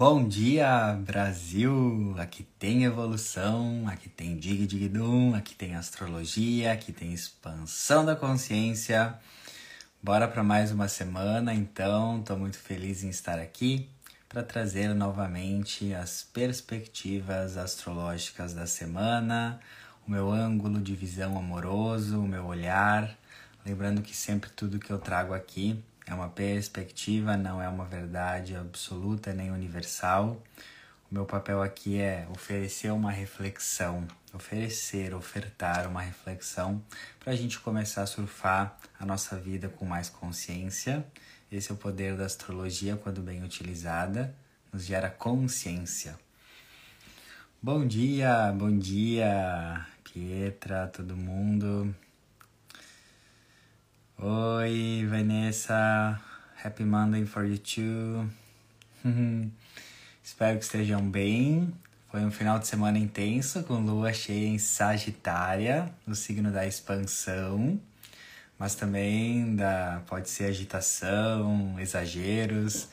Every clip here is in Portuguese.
Bom dia, Brasil! Aqui tem evolução, aqui tem Dig Dig Dum, aqui tem astrologia, aqui tem expansão da consciência. Bora para mais uma semana, então. Estou muito feliz em estar aqui para trazer novamente as perspectivas astrológicas da semana, o meu ângulo de visão amoroso, o meu olhar. Lembrando que sempre tudo que eu trago aqui é uma perspectiva, não é uma verdade absoluta nem universal. O meu papel aqui é oferecer uma reflexão, oferecer, ofertar uma reflexão para a gente começar a surfar a nossa vida com mais consciência. Esse é o poder da astrologia quando bem utilizada, nos gera consciência. Bom dia, bom dia, Pietra, todo mundo. Oi, Vanessa. Happy Monday for you too. Espero que estejam bem. Foi um final de semana intenso com lua cheia em Sagitária, no signo da expansão, mas também da pode ser agitação, exageros.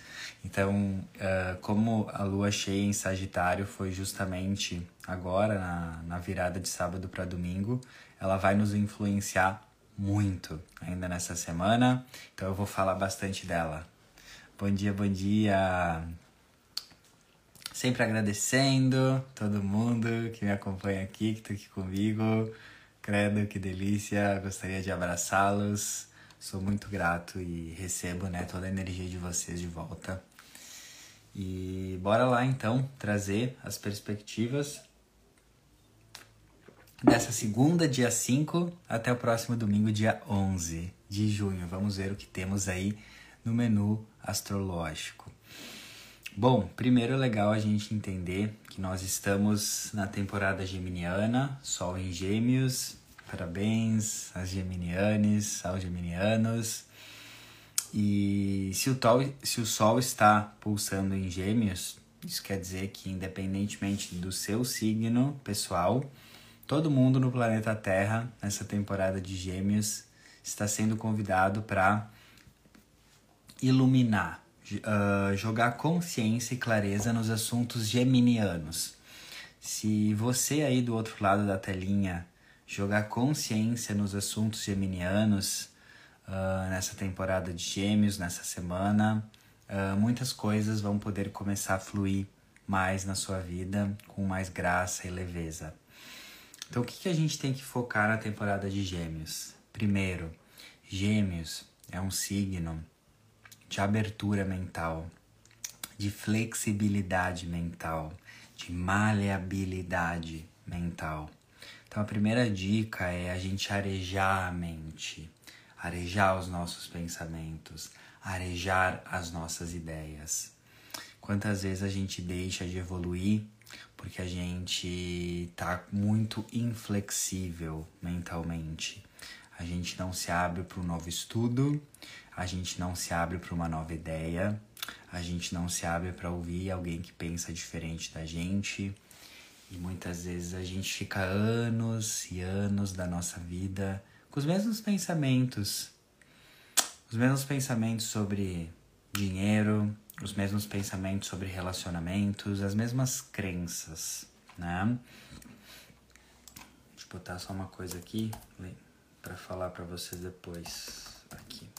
Então, uh, como a lua cheia em Sagitário foi justamente agora, na, na virada de sábado para domingo, ela vai nos influenciar muito ainda nessa semana, então eu vou falar bastante dela. Bom dia, bom dia! Sempre agradecendo todo mundo que me acompanha aqui, que está aqui comigo. Credo, que delícia! Gostaria de abraçá-los. Sou muito grato e recebo né, toda a energia de vocês de volta. E bora lá então trazer as perspectivas dessa segunda, dia 5, até o próximo domingo, dia 11 de junho. Vamos ver o que temos aí no menu astrológico. Bom, primeiro é legal a gente entender que nós estamos na temporada geminiana, Sol em Gêmeos. Parabéns às geminianes, aos geminianos. E se o, tol, se o Sol está pulsando em Gêmeos, isso quer dizer que, independentemente do seu signo pessoal, Todo mundo no planeta Terra, nessa temporada de Gêmeos, está sendo convidado para iluminar, uh, jogar consciência e clareza nos assuntos geminianos. Se você aí do outro lado da telinha jogar consciência nos assuntos geminianos uh, nessa temporada de Gêmeos, nessa semana, uh, muitas coisas vão poder começar a fluir mais na sua vida com mais graça e leveza. Então, o que, que a gente tem que focar na temporada de Gêmeos? Primeiro, Gêmeos é um signo de abertura mental, de flexibilidade mental, de maleabilidade mental. Então, a primeira dica é a gente arejar a mente, arejar os nossos pensamentos, arejar as nossas ideias. Quantas vezes a gente deixa de evoluir porque a gente tá muito inflexível mentalmente. A gente não se abre para um novo estudo, a gente não se abre para uma nova ideia, a gente não se abre para ouvir alguém que pensa diferente da gente. E muitas vezes a gente fica anos e anos da nossa vida com os mesmos pensamentos. Os mesmos pensamentos sobre dinheiro, os mesmos pensamentos sobre relacionamentos, as mesmas crenças, né? Deixa eu botar só uma coisa aqui para falar para vocês depois aqui.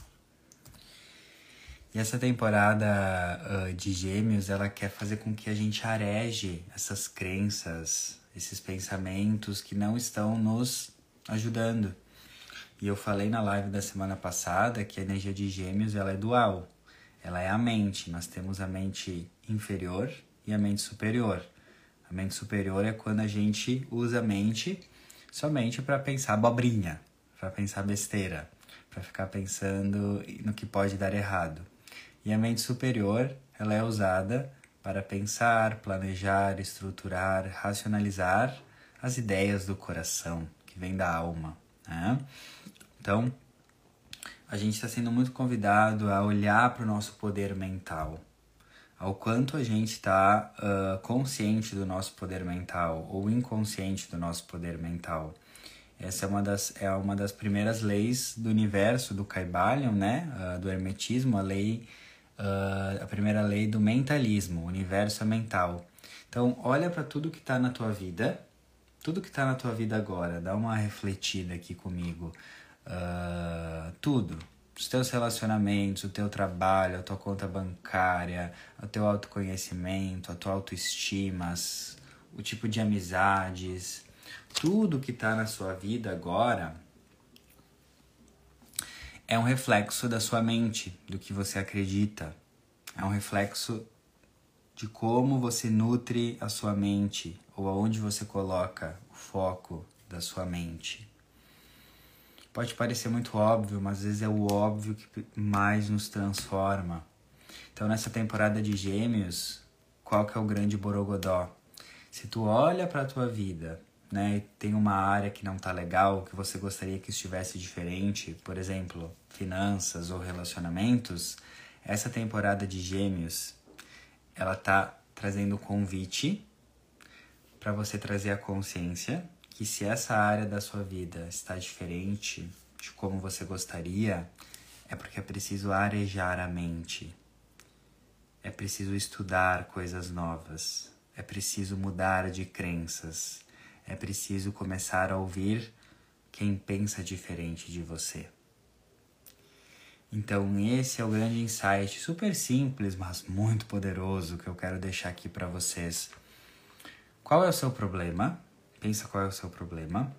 E essa temporada uh, de Gêmeos, ela quer fazer com que a gente areje essas crenças, esses pensamentos que não estão nos ajudando. E eu falei na live da semana passada que a energia de Gêmeos ela é dual ela é a mente. Nós temos a mente inferior e a mente superior. A mente superior é quando a gente usa a mente somente para pensar abobrinha, para pensar besteira, para ficar pensando no que pode dar errado. E a mente superior, ela é usada para pensar, planejar, estruturar, racionalizar as ideias do coração, que vem da alma. Né? Então, a gente está sendo muito convidado a olhar para o nosso poder mental, ao quanto a gente está uh, consciente do nosso poder mental ou inconsciente do nosso poder mental. Essa é uma das, é uma das primeiras leis do universo do Kybalion, né? Uh, do Hermetismo, a lei uh, a primeira lei do mentalismo, o universo é mental. Então, olha para tudo que está na tua vida, tudo que está na tua vida agora, dá uma refletida aqui comigo. Uh, tudo, os teus relacionamentos, o teu trabalho, a tua conta bancária, o teu autoconhecimento, a tua autoestima, o tipo de amizades, tudo que está na sua vida agora é um reflexo da sua mente, do que você acredita. É um reflexo de como você nutre a sua mente ou aonde você coloca o foco da sua mente. Pode parecer muito óbvio, mas às vezes é o óbvio que mais nos transforma. Então, nessa temporada de Gêmeos, qual que é o grande borogodó? Se tu olha para a tua vida né, tem uma área que não tá legal, que você gostaria que estivesse diferente, por exemplo, finanças ou relacionamentos, essa temporada de Gêmeos, ela tá trazendo o convite para você trazer a consciência que se essa área da sua vida está diferente de como você gostaria, é porque é preciso arejar a mente. É preciso estudar coisas novas. É preciso mudar de crenças é preciso começar a ouvir quem pensa diferente de você. Então, esse é o grande insight, super simples, mas muito poderoso que eu quero deixar aqui para vocês. Qual é o seu problema? Pensa qual é o seu problema.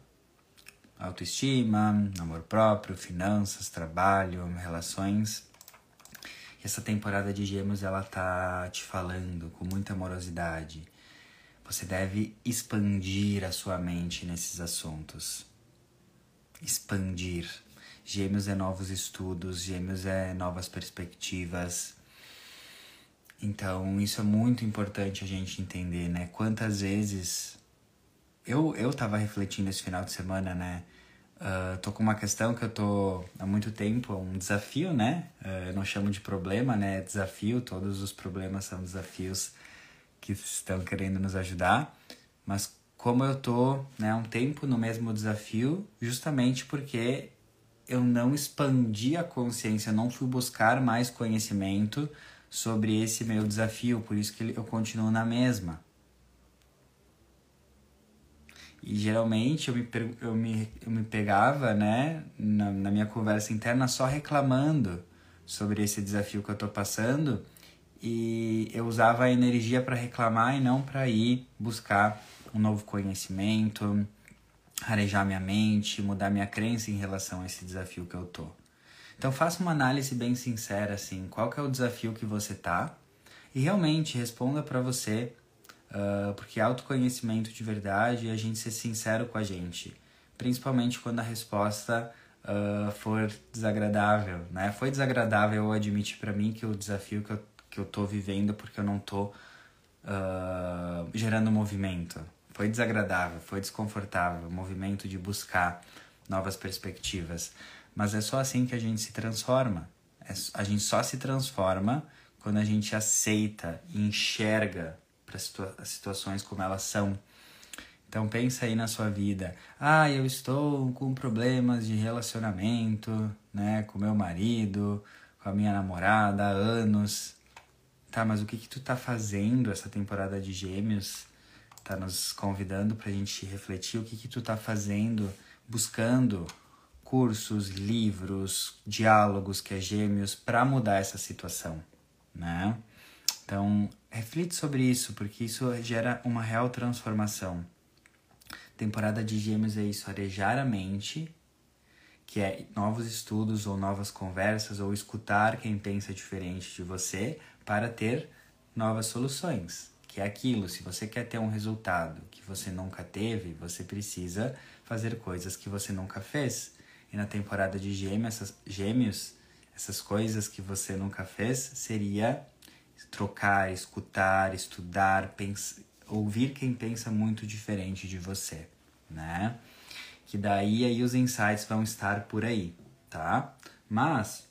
Autoestima, amor próprio, finanças, trabalho, relações. Essa temporada de Gêmeos ela tá te falando com muita amorosidade você deve expandir a sua mente nesses assuntos. Expandir. Gêmeos é novos estudos, gêmeos é novas perspectivas. Então, isso é muito importante a gente entender, né? Quantas vezes. Eu, eu tava refletindo esse final de semana, né? Uh, tô com uma questão que eu tô há muito tempo, um desafio, né? Uh, eu não chamo de problema, né? É desafio, todos os problemas são desafios que estão querendo nos ajudar, mas como eu tô né, um tempo no mesmo desafio, justamente porque eu não expandi a consciência, não fui buscar mais conhecimento sobre esse meu desafio, por isso que eu continuo na mesma. E geralmente eu me, eu me, eu me pegava, né, na, na minha conversa interna só reclamando sobre esse desafio que eu tô passando e eu usava a energia para reclamar e não para ir buscar um novo conhecimento, arejar minha mente, mudar minha crença em relação a esse desafio que eu tô. Então faça uma análise bem sincera assim, qual que é o desafio que você tá e realmente responda para você, uh, porque autoconhecimento de verdade é a gente ser sincero com a gente, principalmente quando a resposta uh, for desagradável, né? Foi desagradável eu admitir para mim que o desafio que eu que eu tô vivendo porque eu não tô uh, gerando movimento. Foi desagradável, foi desconfortável, movimento de buscar novas perspectivas. Mas é só assim que a gente se transforma. É, a gente só se transforma quando a gente aceita e enxerga para situa as situações como elas são. Então pensa aí na sua vida. Ah, eu estou com problemas de relacionamento, né, com meu marido, com a minha namorada há anos. Tá, mas o que que tu tá fazendo essa temporada de Gêmeos? Tá nos convidando pra gente refletir o que que tu tá fazendo, buscando cursos, livros, diálogos que é Gêmeos para mudar essa situação, né? Então, reflite sobre isso, porque isso gera uma real transformação. Temporada de Gêmeos é isso, arejar a mente, que é novos estudos ou novas conversas ou escutar quem pensa diferente de você para ter novas soluções. Que é aquilo, se você quer ter um resultado que você nunca teve, você precisa fazer coisas que você nunca fez. E na temporada de gêmeos, essas, gêmeos, essas coisas que você nunca fez seria trocar, escutar, estudar, pensar, ouvir quem pensa muito diferente de você, né? Que daí aí os insights vão estar por aí, tá? Mas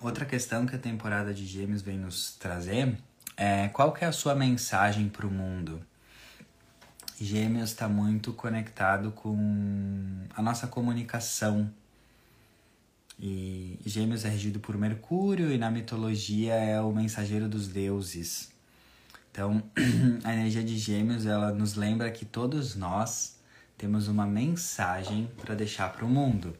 Outra questão que a temporada de Gêmeos vem nos trazer é qual que é a sua mensagem para o mundo? Gêmeos está muito conectado com a nossa comunicação. E Gêmeos é regido por Mercúrio e na mitologia é o mensageiro dos deuses. Então, a energia de Gêmeos ela nos lembra que todos nós temos uma mensagem para deixar para o mundo.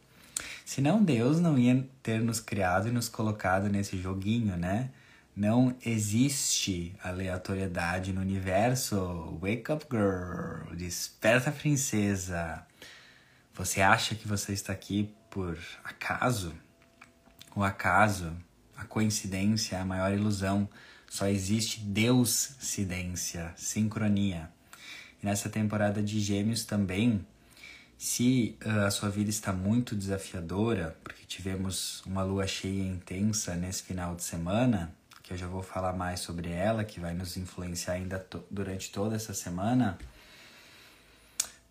Senão Deus não ia ter nos criado e nos colocado nesse joguinho, né? Não existe aleatoriedade no universo. Wake up, girl. Desperta, princesa. Você acha que você está aqui por acaso? O acaso, a coincidência é a maior ilusão. Só existe Deus-cidência, sincronia. E nessa temporada de Gêmeos também, se uh, a sua vida está muito desafiadora, porque tivemos uma lua cheia intensa nesse final de semana, que eu já vou falar mais sobre ela, que vai nos influenciar ainda to durante toda essa semana.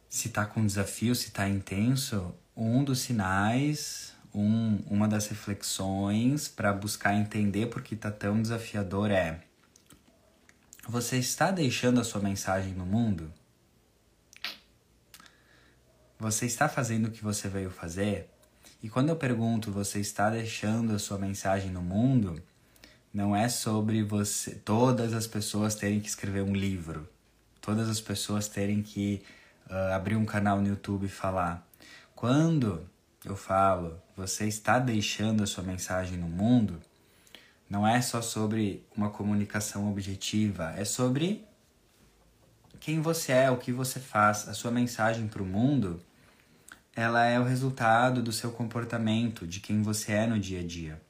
Se está com desafio, se está intenso, um dos sinais, um, uma das reflexões para buscar entender por que está tão desafiador é: você está deixando a sua mensagem no mundo? Você está fazendo o que você veio fazer? E quando eu pergunto, você está deixando a sua mensagem no mundo? Não é sobre você, todas as pessoas terem que escrever um livro, todas as pessoas terem que uh, abrir um canal no YouTube e falar. Quando eu falo, você está deixando a sua mensagem no mundo, não é só sobre uma comunicação objetiva, é sobre quem você é, o que você faz, a sua mensagem para o mundo ela é o resultado do seu comportamento, de quem você é no dia a dia.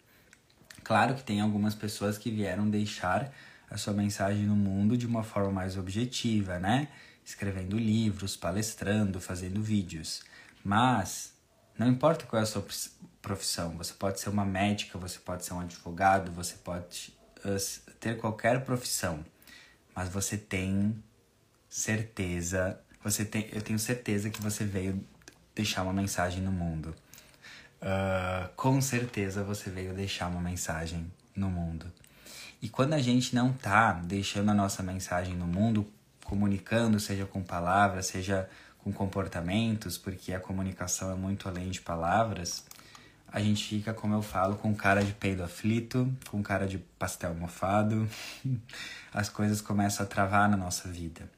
Claro que tem algumas pessoas que vieram deixar a sua mensagem no mundo de uma forma mais objetiva, né? Escrevendo livros, palestrando, fazendo vídeos. Mas não importa qual é a sua profissão, você pode ser uma médica, você pode ser um advogado, você pode uh, ter qualquer profissão, mas você tem certeza, você tem, eu tenho certeza que você veio deixar uma mensagem no mundo. Uh, com certeza você veio deixar uma mensagem no mundo. E quando a gente não tá deixando a nossa mensagem no mundo, comunicando, seja com palavras, seja com comportamentos, porque a comunicação é muito além de palavras, a gente fica, como eu falo, com cara de peido aflito, com cara de pastel mofado. As coisas começam a travar na nossa vida.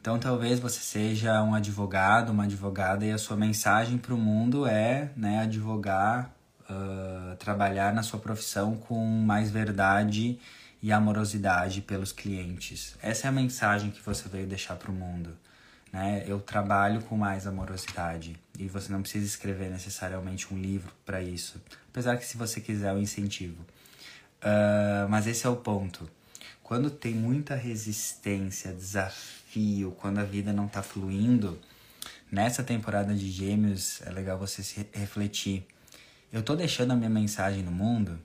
Então, talvez você seja um advogado, uma advogada, e a sua mensagem para o mundo é né, advogar, uh, trabalhar na sua profissão com mais verdade e amorosidade pelos clientes. Essa é a mensagem que você veio deixar para o mundo. Né? Eu trabalho com mais amorosidade e você não precisa escrever necessariamente um livro para isso, apesar que se você quiser eu incentivo. Uh, mas esse é o ponto. Quando tem muita resistência, desafio quando a vida não tá fluindo, nessa temporada de Gêmeos é legal você se refletir. Eu tô deixando a minha mensagem no mundo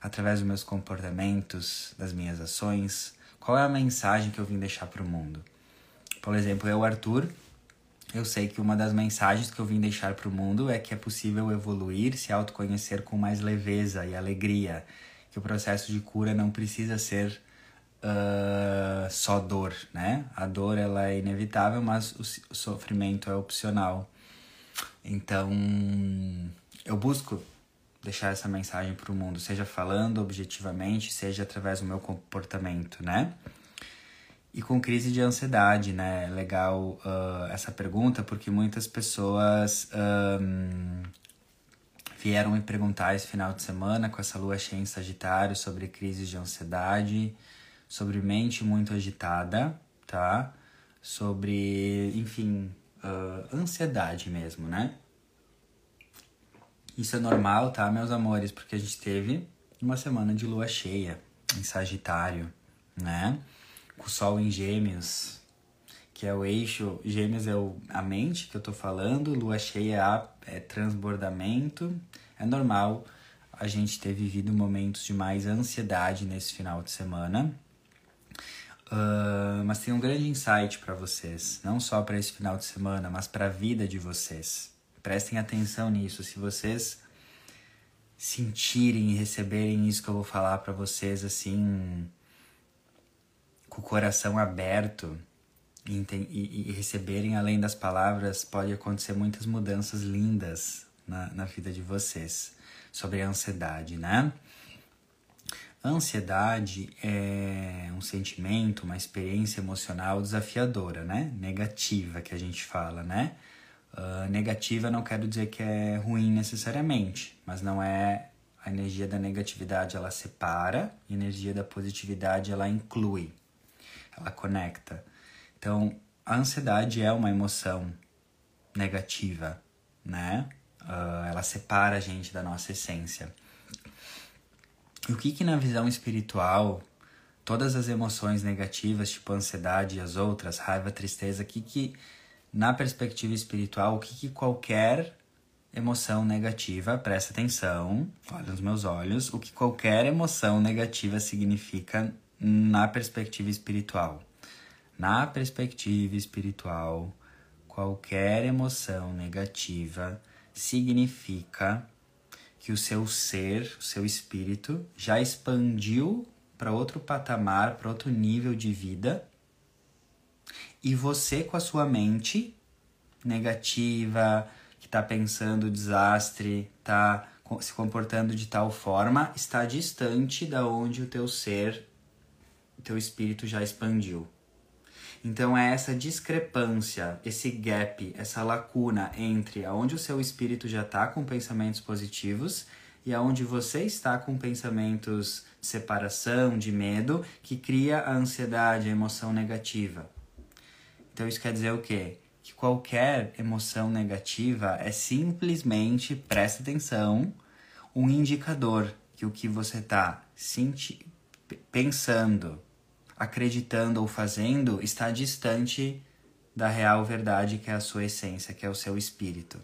através dos meus comportamentos, das minhas ações. Qual é a mensagem que eu vim deixar para o mundo? Por exemplo, eu, Arthur, eu sei que uma das mensagens que eu vim deixar para o mundo é que é possível evoluir, se autoconhecer com mais leveza e alegria, que o processo de cura não precisa ser uh, só dor, né? A dor ela é inevitável, mas o, sofrimento é opcional. Então, eu busco deixar essa mensagem para o mundo, seja falando objetivamente, seja através do meu comportamento, né? E com crise de ansiedade, né? Legal uh, essa pergunta porque muitas pessoas um, vieram me perguntar esse final de semana com essa lua cheia em Sagitário sobre crises de ansiedade sobre mente muito agitada, tá? Sobre, enfim, uh, ansiedade mesmo, né? Isso é normal, tá, meus amores? Porque a gente teve uma semana de lua cheia em Sagitário, né? Com o Sol em Gêmeos, que é o eixo. Gêmeos é o, a mente que eu tô falando, lua cheia é, é transbordamento. É normal a gente ter vivido momentos de mais ansiedade nesse final de semana, Uh, mas tem um grande insight para vocês, não só para esse final de semana, mas para a vida de vocês. Prestem atenção nisso. Se vocês sentirem e receberem isso que eu vou falar para vocês assim, com o coração aberto e, e, e receberem além das palavras, pode acontecer muitas mudanças lindas na, na vida de vocês sobre a ansiedade, né? Ansiedade é um sentimento, uma experiência emocional desafiadora, né? Negativa que a gente fala, né? Uh, negativa não quero dizer que é ruim necessariamente, mas não é a energia da negatividade ela separa, a energia da positividade ela inclui, ela conecta. Então, a ansiedade é uma emoção negativa, né? Uh, ela separa a gente da nossa essência. E o que que na visão espiritual, todas as emoções negativas, tipo ansiedade e as outras, raiva, tristeza, que que na perspectiva espiritual, o que que qualquer emoção negativa, presta atenção, olha nos meus olhos, o que qualquer emoção negativa significa na perspectiva espiritual. Na perspectiva espiritual, qualquer emoção negativa significa que o seu ser, o seu espírito, já expandiu para outro patamar, para outro nível de vida. E você, com a sua mente negativa, que está pensando desastre, está se comportando de tal forma, está distante da onde o teu ser, o teu espírito já expandiu. Então é essa discrepância, esse gap, essa lacuna entre aonde o seu espírito já está com pensamentos positivos e aonde você está com pensamentos de separação, de medo, que cria a ansiedade, a emoção negativa. Então isso quer dizer o quê? Que qualquer emoção negativa é simplesmente, presta atenção, um indicador que o que você está pensando, acreditando ou fazendo está distante da real verdade que é a sua essência, que é o seu espírito.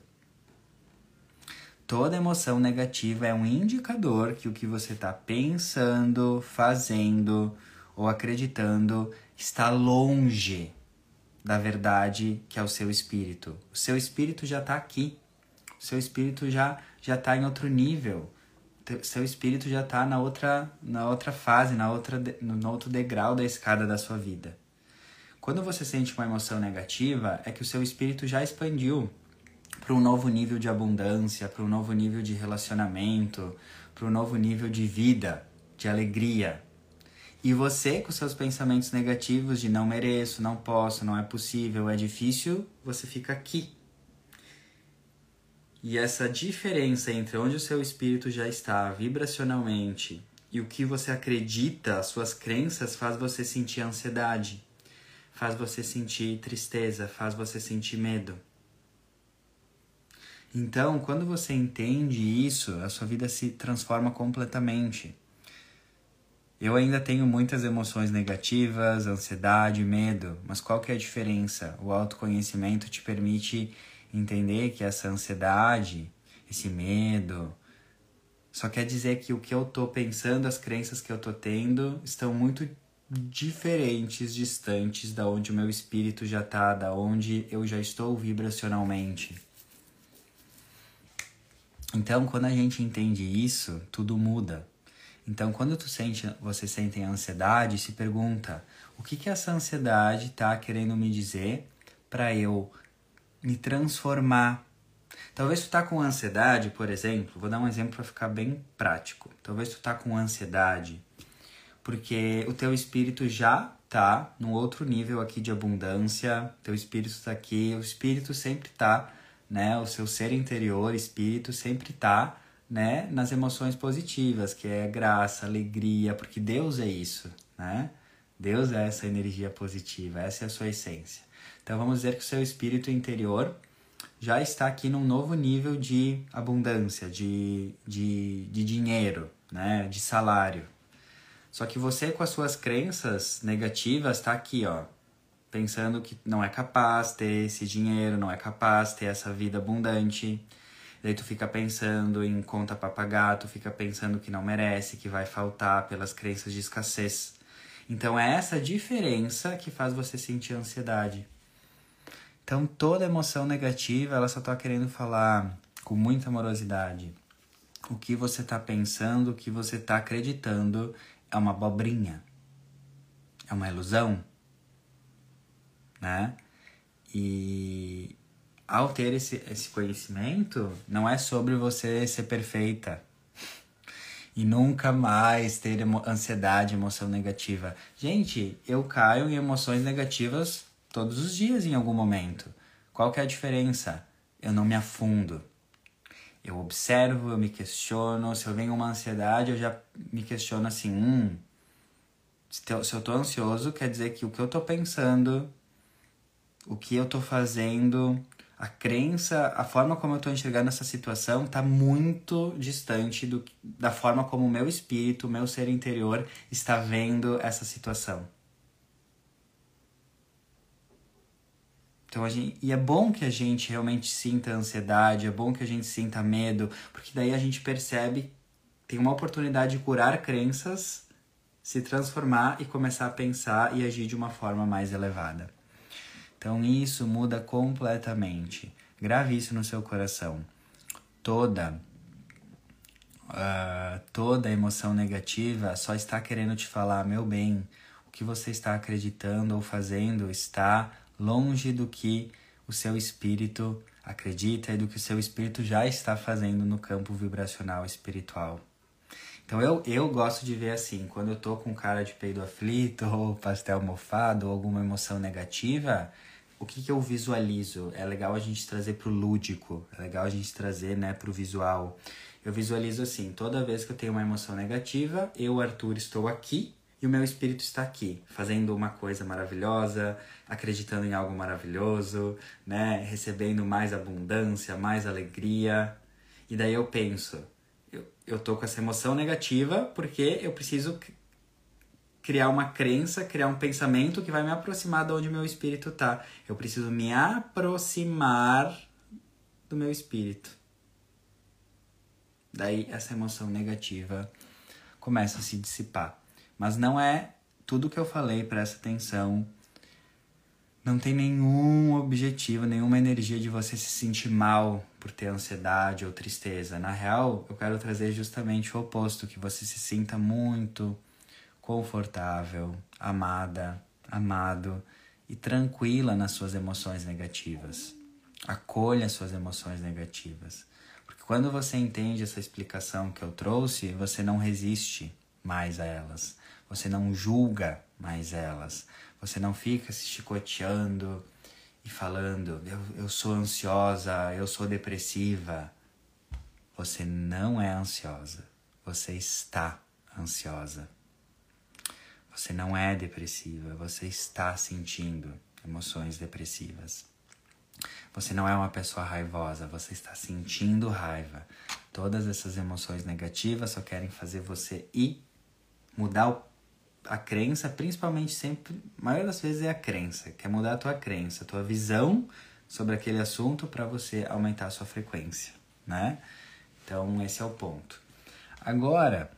Toda emoção negativa é um indicador que o que você está pensando, fazendo ou acreditando está longe da verdade que é o seu espírito. O seu espírito já está aqui. O seu espírito já já está em outro nível seu espírito já está na outra, na outra fase, na outra, no outro degrau da escada da sua vida. Quando você sente uma emoção negativa, é que o seu espírito já expandiu para um novo nível de abundância, para um novo nível de relacionamento, para um novo nível de vida, de alegria. E você, com seus pensamentos negativos de não mereço, não posso, não é possível, é difícil, você fica aqui, e essa diferença entre onde o seu espírito já está vibracionalmente e o que você acredita, as suas crenças, faz você sentir ansiedade, faz você sentir tristeza, faz você sentir medo. Então, quando você entende isso, a sua vida se transforma completamente. Eu ainda tenho muitas emoções negativas, ansiedade, medo, mas qual que é a diferença? O autoconhecimento te permite entender que essa ansiedade, esse medo, só quer dizer que o que eu tô pensando, as crenças que eu tô tendo, estão muito diferentes, distantes da onde o meu espírito já tá, da onde eu já estou vibracionalmente. Então, quando a gente entende isso, tudo muda. Então, quando tu sente, você sente ansiedade, se pergunta: o que que essa ansiedade tá querendo me dizer para eu me transformar. Talvez tu tá com ansiedade, por exemplo, vou dar um exemplo para ficar bem prático. Talvez tu tá com ansiedade porque o teu espírito já tá num outro nível aqui de abundância, teu espírito está aqui, o espírito sempre tá, né, o seu ser interior, espírito sempre tá, né, nas emoções positivas, que é graça, alegria, porque Deus é isso, né? Deus é essa energia positiva, essa é a sua essência. Então vamos dizer que o seu espírito interior já está aqui num novo nível de abundância, de, de, de dinheiro, né? de salário. Só que você, com as suas crenças negativas, está aqui, ó, pensando que não é capaz ter esse dinheiro, não é capaz ter essa vida abundante. Daí tu fica pensando em conta para pagar, tu fica pensando que não merece, que vai faltar pelas crenças de escassez. Então é essa diferença que faz você sentir ansiedade. Então toda emoção negativa, ela só tá querendo falar com muita amorosidade. O que você tá pensando, o que você tá acreditando é uma abobrinha. É uma ilusão, né? E ao ter esse, esse conhecimento, não é sobre você ser perfeita e nunca mais ter emo ansiedade, emoção negativa. Gente, eu caio em emoções negativas todos os dias em algum momento. Qual que é a diferença? Eu não me afundo. Eu observo, eu me questiono. Se eu venho uma ansiedade, eu já me questiono assim: hum, se eu tô ansioso, quer dizer que o que eu tô pensando, o que eu tô fazendo, a crença, a forma como eu estou enxergando essa situação está muito distante do, da forma como o meu espírito, o meu ser interior está vendo essa situação. Então, gente, e é bom que a gente realmente sinta ansiedade, é bom que a gente sinta medo, porque daí a gente percebe, tem uma oportunidade de curar crenças, se transformar e começar a pensar e agir de uma forma mais elevada. Então isso muda completamente. Grave isso no seu coração. Toda uh, toda emoção negativa só está querendo te falar, meu bem, o que você está acreditando ou fazendo está longe do que o seu espírito acredita e do que o seu espírito já está fazendo no campo vibracional espiritual. Então eu, eu gosto de ver assim, quando eu tô com cara de peido aflito, ou pastel mofado, ou alguma emoção negativa, o que, que eu visualizo? É legal a gente trazer pro lúdico, é legal a gente trazer, né, pro visual. Eu visualizo assim, toda vez que eu tenho uma emoção negativa, eu, Arthur, estou aqui e o meu espírito está aqui, fazendo uma coisa maravilhosa, acreditando em algo maravilhoso, né, recebendo mais abundância, mais alegria. E daí eu penso, eu, eu tô com essa emoção negativa porque eu preciso criar uma crença, criar um pensamento que vai me aproximar de onde meu espírito está. Eu preciso me aproximar do meu espírito. Daí essa emoção negativa começa a se dissipar. Mas não é tudo que eu falei, presta atenção. Não tem nenhum objetivo, nenhuma energia de você se sentir mal por ter ansiedade ou tristeza. Na real, eu quero trazer justamente o oposto, que você se sinta muito confortável, amada, amado e tranquila nas suas emoções negativas. Acolha suas emoções negativas. Porque quando você entende essa explicação que eu trouxe, você não resiste mais a elas. Você não julga mais elas. Você não fica se chicoteando e falando: eu, eu sou ansiosa, eu sou depressiva. Você não é ansiosa. Você está ansiosa. Você não é depressiva, você está sentindo emoções depressivas. Você não é uma pessoa raivosa, você está sentindo raiva. Todas essas emoções negativas só querem fazer você ir mudar a crença, principalmente sempre, a maioria das vezes é a crença, quer mudar a tua crença, a tua visão sobre aquele assunto para você aumentar a sua frequência, né? Então, esse é o ponto. Agora,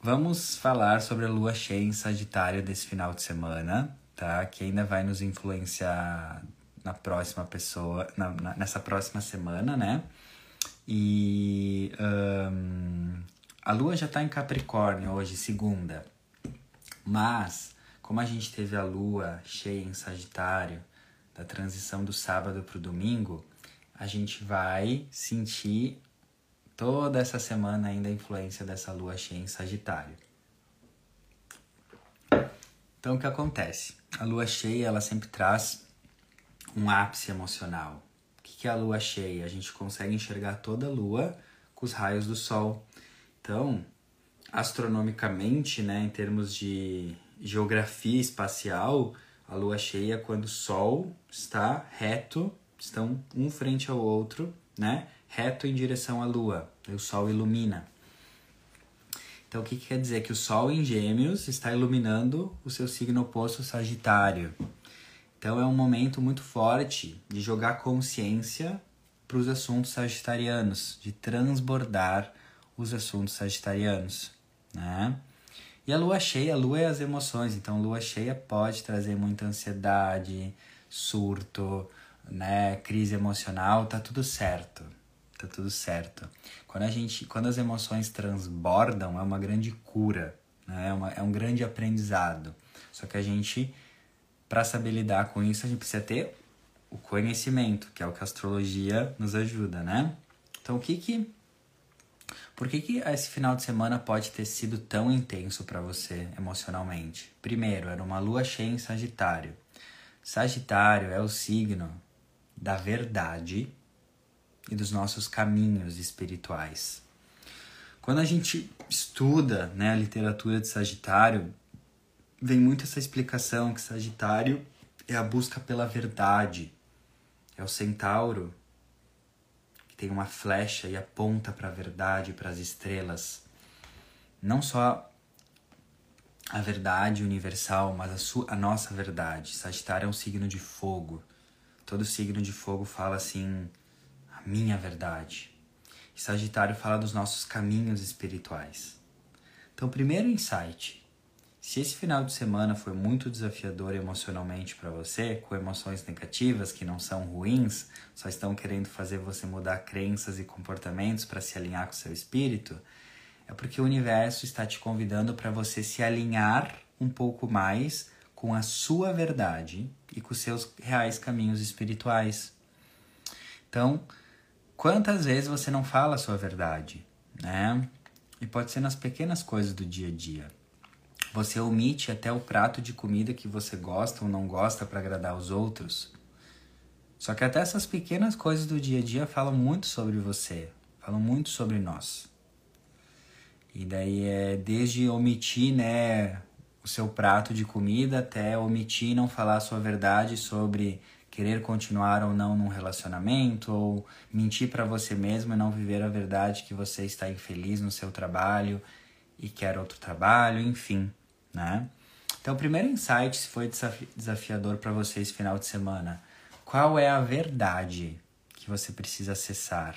Vamos falar sobre a lua cheia em Sagitário desse final de semana, tá? Que ainda vai nos influenciar na próxima pessoa, na, na, nessa próxima semana, né? E um, a lua já tá em Capricórnio hoje, segunda. Mas, como a gente teve a lua cheia em Sagitário, da transição do sábado pro domingo, a gente vai sentir toda essa semana ainda a influência dessa lua cheia em Sagitário. Então o que acontece? A lua cheia ela sempre traz um ápice emocional. O que é a lua cheia? A gente consegue enxergar toda a lua com os raios do sol. Então, astronomicamente, né, em termos de geografia espacial, a lua cheia é quando o sol está reto, estão um frente ao outro, né? Reto em direção à Lua. O Sol ilumina. Então, o que, que quer dizer? Que o Sol em Gêmeos está iluminando o seu signo oposto Sagitário. Então, é um momento muito forte de jogar consciência para os assuntos sagitarianos, de transbordar os assuntos sagitarianos, né? E a lua cheia, a lua é as emoções, então lua cheia pode trazer muita ansiedade, surto, né, crise emocional, tá tudo certo tá tudo certo. Quando a gente, quando as emoções transbordam, é uma grande cura, né? É, uma, é um grande aprendizado. Só que a gente, para saber lidar com isso, a gente precisa ter o conhecimento, que é o que a astrologia nos ajuda, né? Então, o que que por que, que esse final de semana pode ter sido tão intenso para você emocionalmente? Primeiro, era uma lua cheia em Sagitário. Sagitário é o signo da verdade e dos nossos caminhos espirituais. Quando a gente estuda né, a literatura de Sagitário, vem muito essa explicação que Sagitário é a busca pela verdade, é o centauro que tem uma flecha e aponta para a verdade, para as estrelas. Não só a verdade universal, mas a, sua, a nossa verdade. Sagitário é um signo de fogo. Todo signo de fogo fala assim: minha verdade. E Sagitário fala dos nossos caminhos espirituais. Então, primeiro insight: se esse final de semana foi muito desafiador emocionalmente para você, com emoções negativas que não são ruins, só estão querendo fazer você mudar crenças e comportamentos para se alinhar com seu espírito, é porque o universo está te convidando para você se alinhar um pouco mais com a sua verdade e com seus reais caminhos espirituais. Então, quantas vezes você não fala a sua verdade, né? E pode ser nas pequenas coisas do dia a dia. Você omite até o prato de comida que você gosta ou não gosta para agradar os outros. Só que até essas pequenas coisas do dia a dia falam muito sobre você, falam muito sobre nós. E daí é desde omitir, né, o seu prato de comida até omitir não falar a sua verdade sobre querer continuar ou não num relacionamento ou mentir para você mesmo e não viver a verdade que você está infeliz no seu trabalho e quer outro trabalho, enfim né? Então, o primeiro insight, se foi desafiador para você esse final de semana, qual é a verdade que você precisa acessar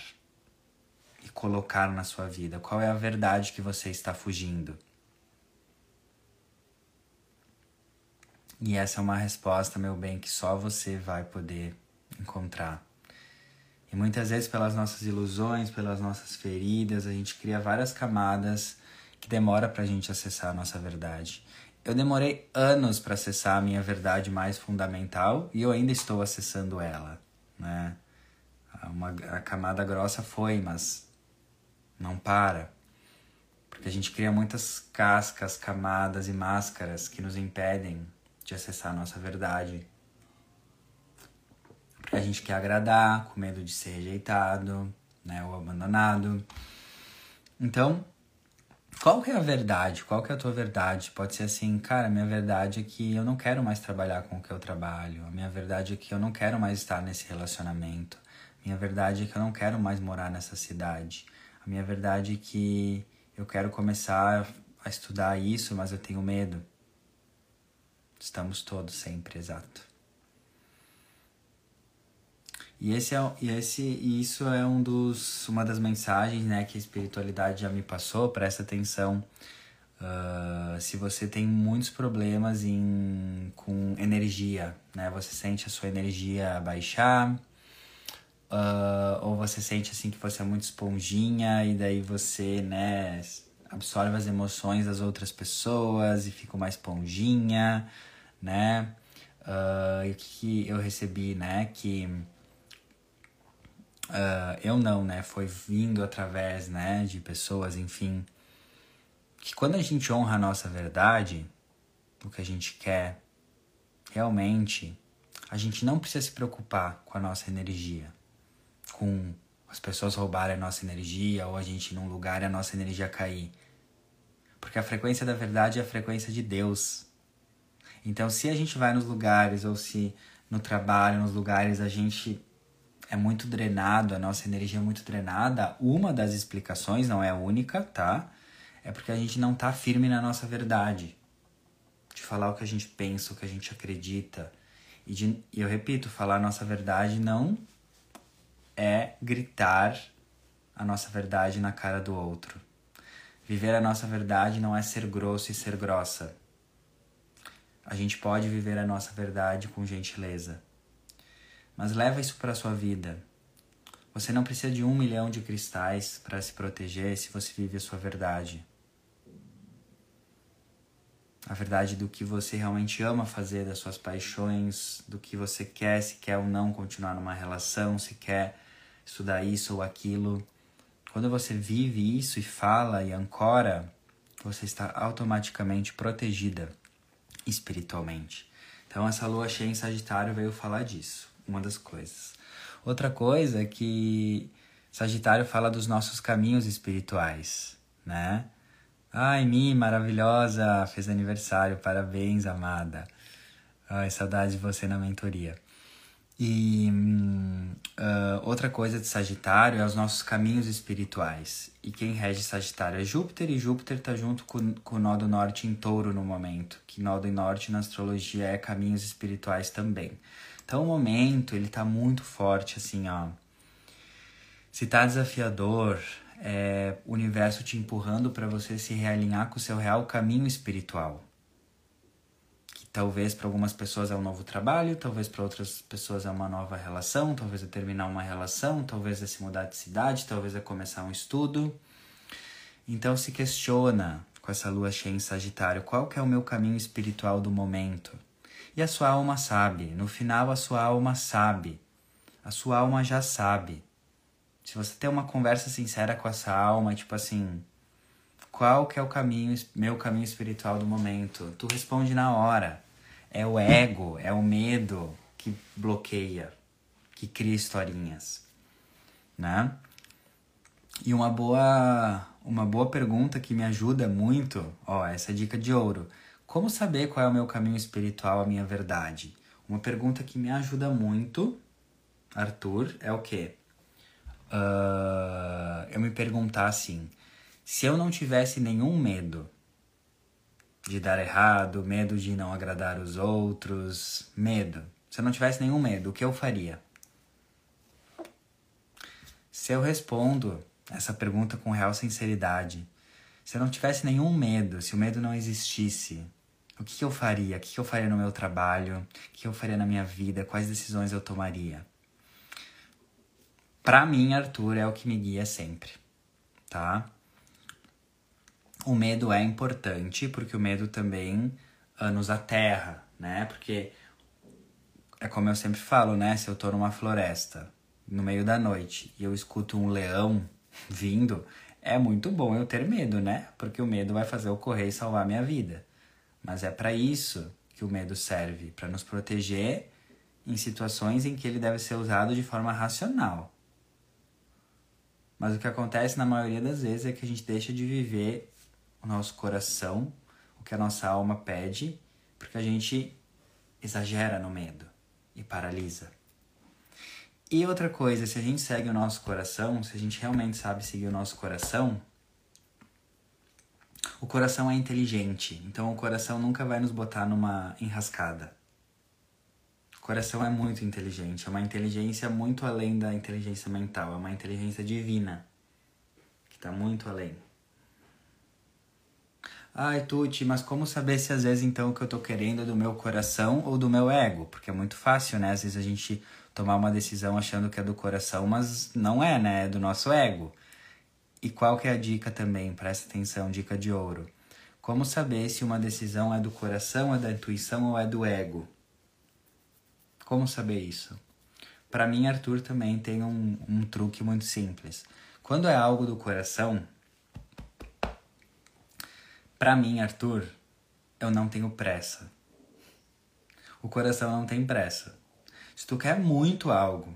e colocar na sua vida? Qual é a verdade que você está fugindo? E essa é uma resposta, meu bem, que só você vai poder encontrar. E muitas vezes, pelas nossas ilusões, pelas nossas feridas, a gente cria várias camadas que demora para a gente acessar a nossa verdade. Eu demorei anos para acessar a minha verdade mais fundamental e eu ainda estou acessando ela, né? Uma, a camada grossa foi, mas não para. Porque a gente cria muitas cascas, camadas e máscaras que nos impedem de acessar a nossa verdade. Porque a gente quer agradar, com medo de ser rejeitado, né, ou abandonado. Então, qual que é a verdade? Qual que é a tua verdade? Pode ser assim, cara, minha verdade é que eu não quero mais trabalhar com o que eu trabalho. A minha verdade é que eu não quero mais estar nesse relacionamento. Minha verdade é que eu não quero mais morar nessa cidade. A minha verdade é que eu quero começar a estudar isso, mas eu tenho medo. Estamos todos sempre, exato. E esse é e esse isso é um dos uma das mensagens, né, que a espiritualidade já me passou. Presta atenção. Uh, se você tem muitos problemas em, com energia, né? Você sente a sua energia baixar, uh, ou você sente assim que você é muito esponjinha e daí você, né, absorve as emoções das outras pessoas e fica uma esponjinha, né? Uh, o que eu recebi, né? Que Uh, eu não, né? Foi vindo através, né, de pessoas, enfim. Que quando a gente honra a nossa verdade, o que a gente quer, realmente, a gente não precisa se preocupar com a nossa energia, com as pessoas roubarem a nossa energia ou a gente ir num lugar e a nossa energia cair. Porque a frequência da verdade é a frequência de Deus. Então, se a gente vai nos lugares ou se no trabalho, nos lugares, a gente é muito drenado, a nossa energia é muito drenada, uma das explicações, não é a única, tá? É porque a gente não tá firme na nossa verdade. De falar o que a gente pensa, o que a gente acredita. E, de, e eu repito, falar a nossa verdade não é gritar a nossa verdade na cara do outro. Viver a nossa verdade não é ser grosso e ser grossa. A gente pode viver a nossa verdade com gentileza mas leva isso para sua vida. Você não precisa de um milhão de cristais para se proteger se você vive a sua verdade. a verdade do que você realmente ama fazer, das suas paixões, do que você quer, se quer ou não continuar numa relação, se quer estudar isso ou aquilo. Quando você vive isso e fala e ancora, você está automaticamente protegida espiritualmente. Então essa lua cheia em Sagitário veio falar disso, uma das coisas. Outra coisa é que Sagitário fala dos nossos caminhos espirituais, né? Ai, Mi, maravilhosa, fez aniversário, parabéns, amada. Ai, saudade de você na mentoria. E uh, outra coisa de Sagitário é os nossos caminhos espirituais. E quem rege Sagitário é Júpiter, e Júpiter está junto com, com o nó do norte em touro no momento. Que nó do norte na astrologia é caminhos espirituais também. Então o momento ele tá muito forte, assim, ó. Se tá desafiador, é o universo te empurrando para você se realinhar com o seu real caminho espiritual Talvez para algumas pessoas é um novo trabalho, talvez para outras pessoas é uma nova relação, talvez é terminar uma relação, talvez é se mudar de cidade, talvez é começar um estudo. Então se questiona com essa lua cheia em Sagitário, qual que é o meu caminho espiritual do momento? E a sua alma sabe, no final a sua alma sabe. A sua alma já sabe. Se você tem uma conversa sincera com essa alma, tipo assim, qual que é o caminho, meu caminho espiritual do momento? Tu responde na hora. É o ego, é o medo que bloqueia, que cria historinhas, né? E uma boa, uma boa pergunta que me ajuda muito, ó, essa é dica de ouro. Como saber qual é o meu caminho espiritual, a minha verdade? Uma pergunta que me ajuda muito, Arthur, é o quê? Uh, eu me perguntar assim, se eu não tivesse nenhum medo de dar errado, medo de não agradar os outros, medo. Se eu não tivesse nenhum medo, o que eu faria? Se eu respondo essa pergunta com real sinceridade, se eu não tivesse nenhum medo, se o medo não existisse, o que, eu faria? O que, eu faria no meu trabalho? O que eu faria na minha vida? Quais decisões eu tomaria? Para mim, Arthur é o que me guia sempre, tá? O medo é importante, porque o medo também uh, nos aterra, né? Porque é como eu sempre falo, né? Se eu tô numa floresta no meio da noite e eu escuto um leão vindo, é muito bom eu ter medo, né? Porque o medo vai fazer eu correr e salvar minha vida. Mas é para isso que o medo serve, para nos proteger em situações em que ele deve ser usado de forma racional. Mas o que acontece na maioria das vezes é que a gente deixa de viver o nosso coração, o que a nossa alma pede, porque a gente exagera no medo e paralisa. E outra coisa, se a gente segue o nosso coração, se a gente realmente sabe seguir o nosso coração, o coração é inteligente, então o coração nunca vai nos botar numa enrascada. O coração é muito inteligente, é uma inteligência muito além da inteligência mental, é uma inteligência divina, que está muito além. Ai, Tuti, mas como saber se às vezes então o que eu tô querendo é do meu coração ou do meu ego? Porque é muito fácil, né? Às vezes a gente tomar uma decisão achando que é do coração, mas não é, né? É do nosso ego. E qual que é a dica também? Presta atenção, dica de ouro. Como saber se uma decisão é do coração, é da intuição ou é do ego? Como saber isso? Para mim, Arthur também tem um, um truque muito simples. Quando é algo do coração, para mim, Arthur, eu não tenho pressa. O coração não tem pressa. Se tu quer muito algo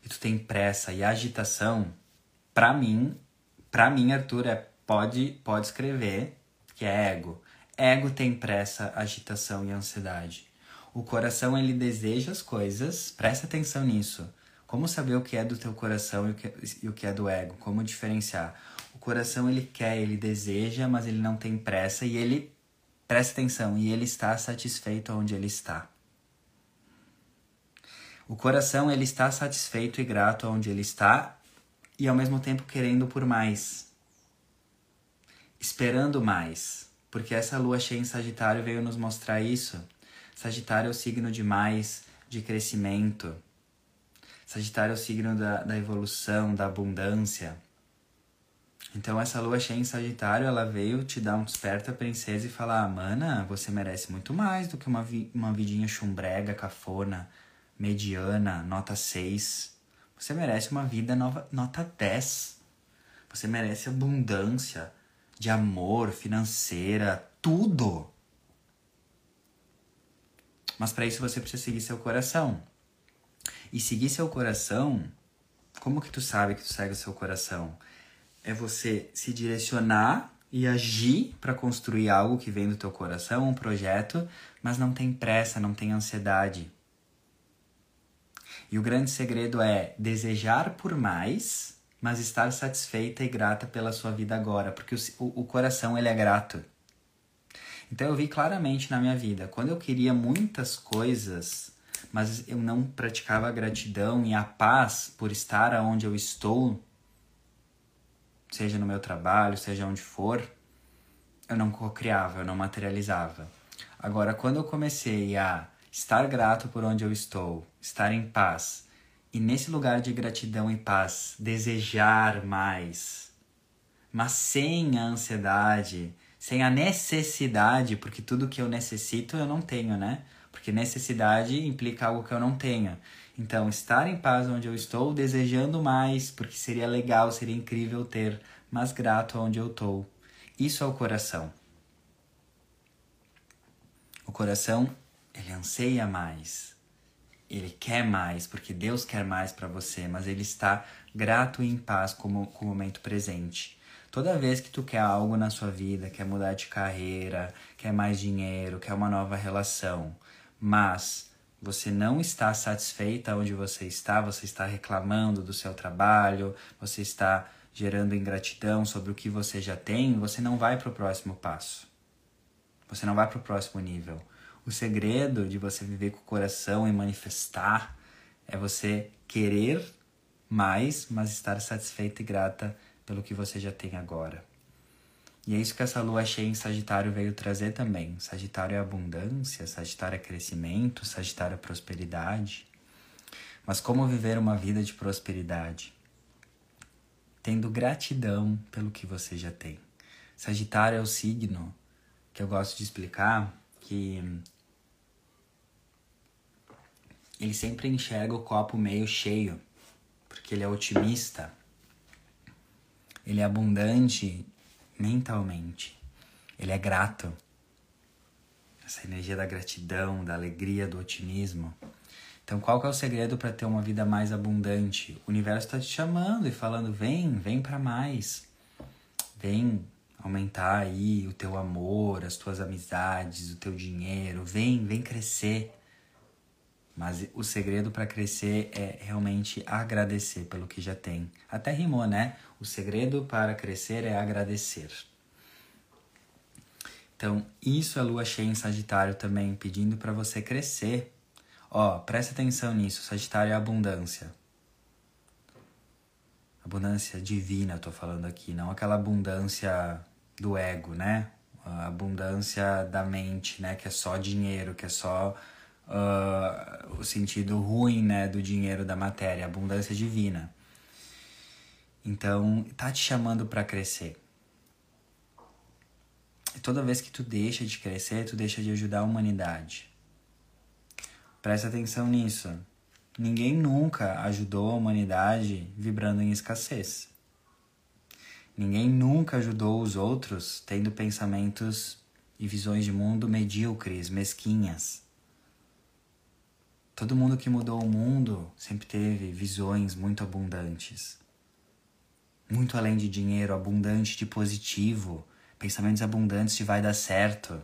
e tu tem pressa e agitação, para mim, para mim, Arthur, é pode pode escrever que é ego. Ego tem pressa, agitação e ansiedade. O coração ele deseja as coisas, presta atenção nisso. Como saber o que é do teu coração e o que, e o que é do ego? Como diferenciar? Coração ele quer, ele deseja, mas ele não tem pressa e ele presta atenção e ele está satisfeito onde ele está. O coração ele está satisfeito e grato onde ele está e ao mesmo tempo querendo por mais. Esperando mais, porque essa lua cheia em Sagitário veio nos mostrar isso. Sagitário é o signo de mais, de crescimento. Sagitário é o signo da, da evolução, da abundância. Então essa lua cheia em Sagitário, ela veio te dar um desperta princesa e falar: ah, "Mana, você merece muito mais do que uma vi uma vidinha chumbrega, cafona, mediana, nota 6. Você merece uma vida nova, nota 10. Você merece abundância de amor, financeira, tudo. Mas para isso você precisa seguir seu coração. E seguir seu coração, como que tu sabe que tu segue o seu coração? É você se direcionar e agir para construir algo que vem do teu coração, um projeto, mas não tem pressa, não tem ansiedade. E o grande segredo é desejar por mais, mas estar satisfeita e grata pela sua vida agora, porque o, o, coração ele é grato. Então eu vi claramente na minha vida, quando eu queria muitas coisas, mas eu não praticava a gratidão e a paz por estar aonde eu estou, seja no meu trabalho, seja onde for, eu não criava, eu não materializava. Agora, quando eu comecei a estar grato por onde eu estou, estar em paz, e nesse lugar de gratidão e paz, desejar mais, mas sem a ansiedade, sem a necessidade, porque tudo que eu necessito eu não tenho, né? Porque necessidade implica algo que eu não tenho. Então, estar em paz onde eu estou, desejando mais, porque seria legal, seria incrível ter, mas grato onde eu estou. Isso é o coração. O coração ele anseia mais. Ele quer mais, porque Deus quer mais para você, mas ele está grato e em paz com, com o momento presente. Toda vez que tu quer algo na sua vida, quer mudar de carreira, quer mais dinheiro, quer uma nova relação, mas você não está satisfeita onde você está, você está reclamando do seu trabalho, você está gerando ingratidão sobre o que você já tem, você não vai para o próximo passo. Você não vai para o próximo nível. O segredo de você viver com o coração e manifestar é você querer mais, mas estar satisfeita e grata pelo que você já tem agora. E é isso que essa lua cheia em Sagitário veio trazer também. Sagitário é abundância, Sagitário é crescimento, Sagitário é prosperidade. Mas como viver uma vida de prosperidade? Tendo gratidão pelo que você já tem. Sagitário é o signo que eu gosto de explicar que ele sempre enxerga o copo meio cheio, porque ele é otimista, ele é abundante mentalmente, ele é grato. Essa energia da gratidão, da alegria, do otimismo. Então, qual que é o segredo para ter uma vida mais abundante? O universo está te chamando e falando: vem, vem para mais. Vem aumentar aí o teu amor, as tuas amizades, o teu dinheiro. Vem, vem crescer. Mas o segredo para crescer é realmente agradecer pelo que já tem. Até rimou, né? O segredo para crescer é agradecer. Então, isso é lua cheia em Sagitário também, pedindo para você crescer. Ó, presta atenção nisso. Sagitário é abundância. Abundância divina, eu tô falando aqui, não aquela abundância do ego, né? A abundância da mente, né? Que é só dinheiro, que é só uh, o sentido ruim né, do dinheiro, da matéria, abundância divina. Então, tá te chamando para crescer. E toda vez que tu deixa de crescer, tu deixa de ajudar a humanidade. Presta atenção nisso. Ninguém nunca ajudou a humanidade vibrando em escassez. Ninguém nunca ajudou os outros tendo pensamentos e visões de mundo medíocres, mesquinhas. Todo mundo que mudou o mundo sempre teve visões muito abundantes. Muito além de dinheiro, abundante de positivo, pensamentos abundantes de vai dar certo,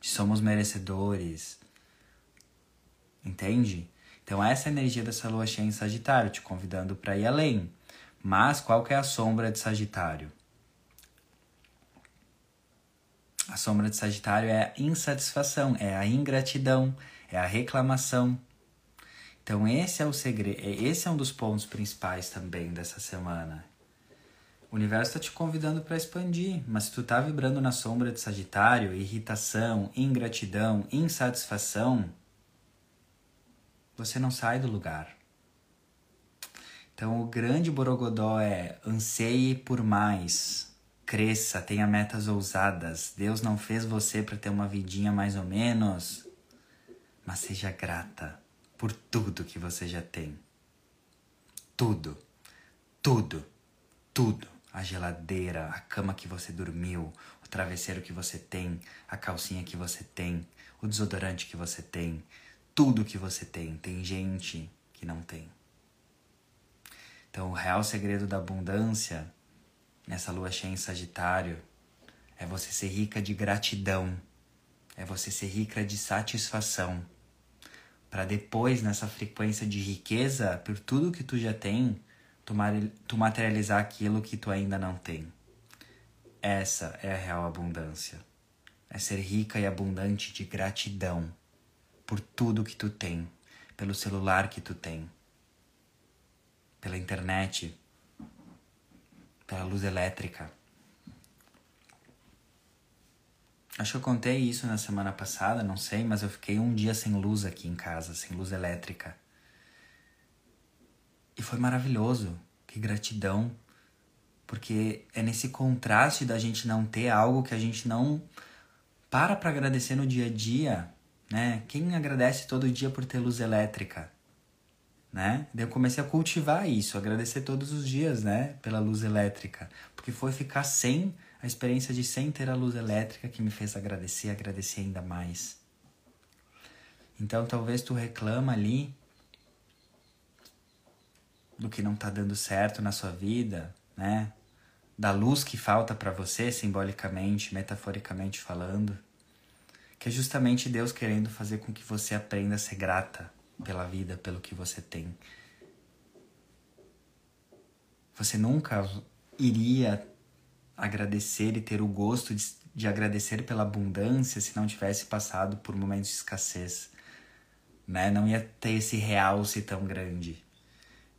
de somos merecedores. Entende? Então essa é a energia dessa lua cheia em Sagitário, te convidando para ir além. Mas qual que é a sombra de Sagitário? A sombra de Sagitário é a insatisfação, é a ingratidão, é a reclamação, então esse é o segredo, é, esse é um dos pontos principais também dessa semana. O universo está te convidando para expandir, mas se tu tá vibrando na sombra de Sagitário, irritação, ingratidão, insatisfação, você não sai do lugar. Então, o grande borogodó é anseie por mais, cresça, tenha metas ousadas. Deus não fez você para ter uma vidinha mais ou menos, mas seja grata por tudo que você já tem. Tudo, tudo, tudo. A geladeira, a cama que você dormiu, o travesseiro que você tem, a calcinha que você tem, o desodorante que você tem, tudo que você tem. Tem gente que não tem. Então, o real segredo da abundância nessa lua cheia em Sagitário é você ser rica de gratidão, é você ser rica de satisfação, para depois nessa frequência de riqueza por tudo que tu já tem, tu, tu materializar aquilo que tu ainda não tem. Essa é a real abundância. É ser rica e abundante de gratidão por tudo que tu tem, pelo celular que tu tem, pela internet, pela luz elétrica. Acho que eu contei isso na semana passada, não sei, mas eu fiquei um dia sem luz aqui em casa, sem luz elétrica. E foi maravilhoso. Que gratidão. Porque é nesse contraste da gente não ter algo que a gente não para para agradecer no dia a dia, né? Quem agradece todo dia por ter luz elétrica? né? Daí eu comecei a cultivar isso, agradecer todos os dias, né, pela luz elétrica, porque foi ficar sem a experiência de sem ter a luz elétrica que me fez agradecer, agradecer ainda mais. Então talvez tu reclama ali do que não tá dando certo na sua vida, né? Da luz que falta para você, simbolicamente, metaforicamente falando, que é justamente Deus querendo fazer com que você aprenda a ser grata pela vida, pelo que você tem. Você nunca iria agradecer e ter o gosto de, de agradecer pela abundância se não tivesse passado por momentos de escassez. Né? Não ia ter esse realce tão grande.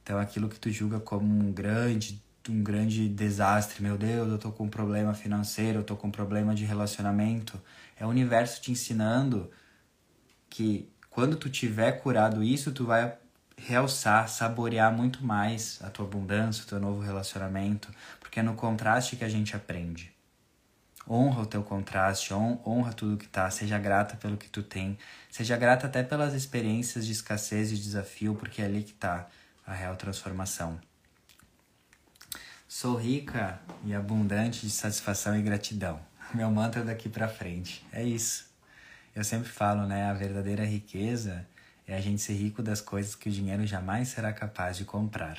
Então aquilo que tu julga como um grande, um grande desastre, meu Deus, eu tô com um problema financeiro, eu tô com um problema de relacionamento, é o universo te ensinando que quando tu tiver curado isso, tu vai realçar, saborear muito mais a tua abundância, o teu novo relacionamento, porque é no contraste que a gente aprende. Honra o teu contraste, honra tudo que tá, seja grata pelo que tu tem, seja grata até pelas experiências de escassez e desafio, porque é ali que tá a real transformação. Sou rica e abundante de satisfação e gratidão. Meu mantra daqui para frente. É isso. Eu sempre falo, né? A verdadeira riqueza é a gente ser rico das coisas que o dinheiro jamais será capaz de comprar.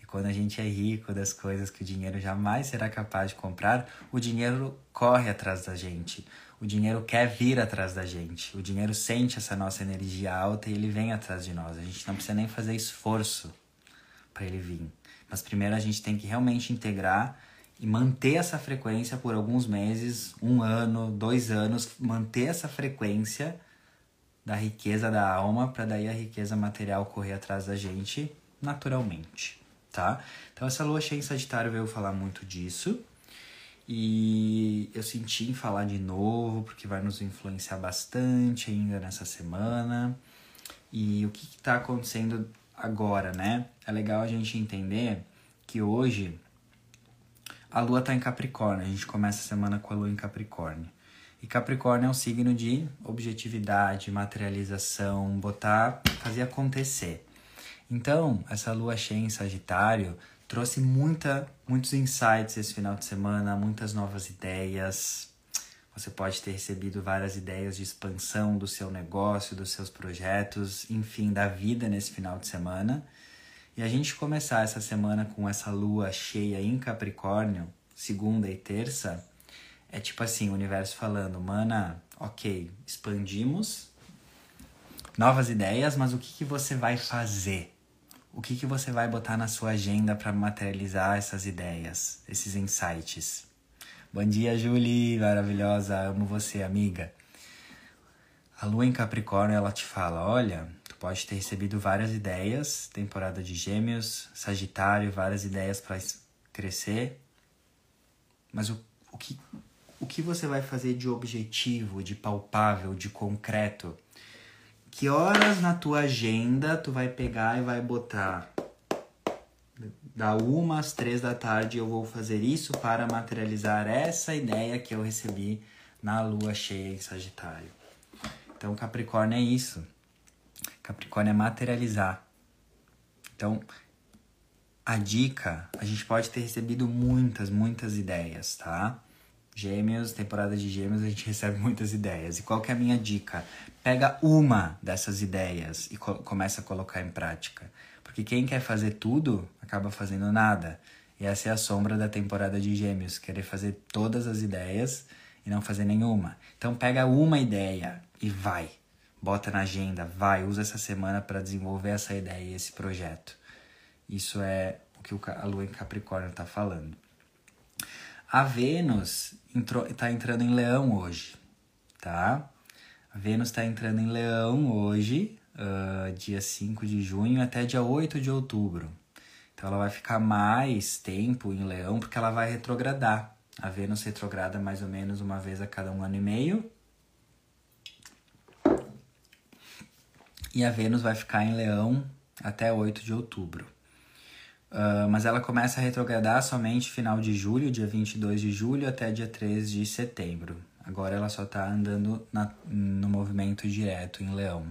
E quando a gente é rico das coisas que o dinheiro jamais será capaz de comprar, o dinheiro corre atrás da gente. O dinheiro quer vir atrás da gente. O dinheiro sente essa nossa energia alta e ele vem atrás de nós. A gente não precisa nem fazer esforço para ele vir. Mas primeiro a gente tem que realmente integrar e manter essa frequência por alguns meses, um ano, dois anos, manter essa frequência da riqueza da alma para daí a riqueza material correr atrás da gente naturalmente, tá? Então essa lua cheia em Sagitário veio falar muito disso e eu senti em falar de novo porque vai nos influenciar bastante ainda nessa semana. E o que está acontecendo agora, né? É legal a gente entender que hoje a lua está em Capricórnio, a gente começa a semana com a lua em Capricórnio. E Capricórnio é um signo de objetividade, materialização, botar, fazer acontecer. Então, essa lua cheia em Sagitário trouxe muita, muitos insights esse final de semana, muitas novas ideias. Você pode ter recebido várias ideias de expansão do seu negócio, dos seus projetos, enfim, da vida nesse final de semana. E a gente começar essa semana com essa lua cheia em Capricórnio, segunda e terça, é tipo assim, o universo falando, mana, ok, expandimos, novas ideias, mas o que, que você vai fazer? O que, que você vai botar na sua agenda para materializar essas ideias, esses insights? Bom dia, Julie, maravilhosa, amo você, amiga. A lua em Capricórnio, ela te fala, olha, pode ter recebido várias ideias, temporada de Gêmeos, Sagitário, várias ideias para crescer. Mas o, o, que, o que você vai fazer de objetivo, de palpável, de concreto? Que horas na tua agenda tu vai pegar e vai botar? Da uma às três da tarde eu vou fazer isso para materializar essa ideia que eu recebi na lua cheia em Sagitário. Então, Capricórnio é isso. Capricórnio é materializar. Então, a dica, a gente pode ter recebido muitas, muitas ideias, tá? Gêmeos, temporada de Gêmeos, a gente recebe muitas ideias. E qual que é a minha dica? Pega uma dessas ideias e co começa a colocar em prática. Porque quem quer fazer tudo acaba fazendo nada. E essa é a sombra da temporada de Gêmeos, querer fazer todas as ideias e não fazer nenhuma. Então pega uma ideia e vai. Bota na agenda, vai, usa essa semana para desenvolver essa ideia e esse projeto. Isso é o que a lua em Capricórnio está falando. A Vênus está entrando em Leão hoje, tá? A Vênus está entrando em Leão hoje, uh, dia 5 de junho até dia 8 de outubro. Então ela vai ficar mais tempo em Leão porque ela vai retrogradar. A Vênus retrograda mais ou menos uma vez a cada um ano e meio. E a Vênus vai ficar em Leão até 8 de outubro. Uh, mas ela começa a retrogradar somente final de julho, dia 22 de julho até dia 3 de setembro. Agora ela só está andando na, no movimento direto em Leão.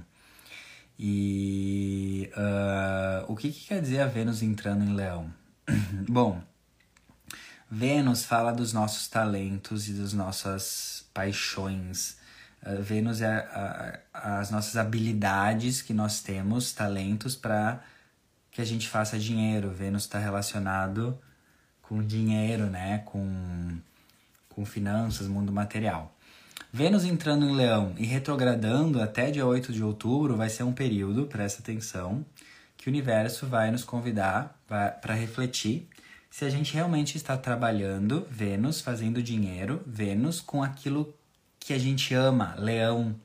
E uh, o que, que quer dizer a Vênus entrando em Leão? Bom, Vênus fala dos nossos talentos e das nossas paixões. Uh, Vênus é a, a, as nossas habilidades que nós temos, talentos para que a gente faça dinheiro. Vênus está relacionado com dinheiro, né? Com, com finanças, mundo material. Vênus entrando em Leão e retrogradando até dia 8 de outubro vai ser um período, presta atenção, que o universo vai nos convidar para refletir se a gente realmente está trabalhando, Vênus fazendo dinheiro, Vênus com aquilo que a gente ama, Leão,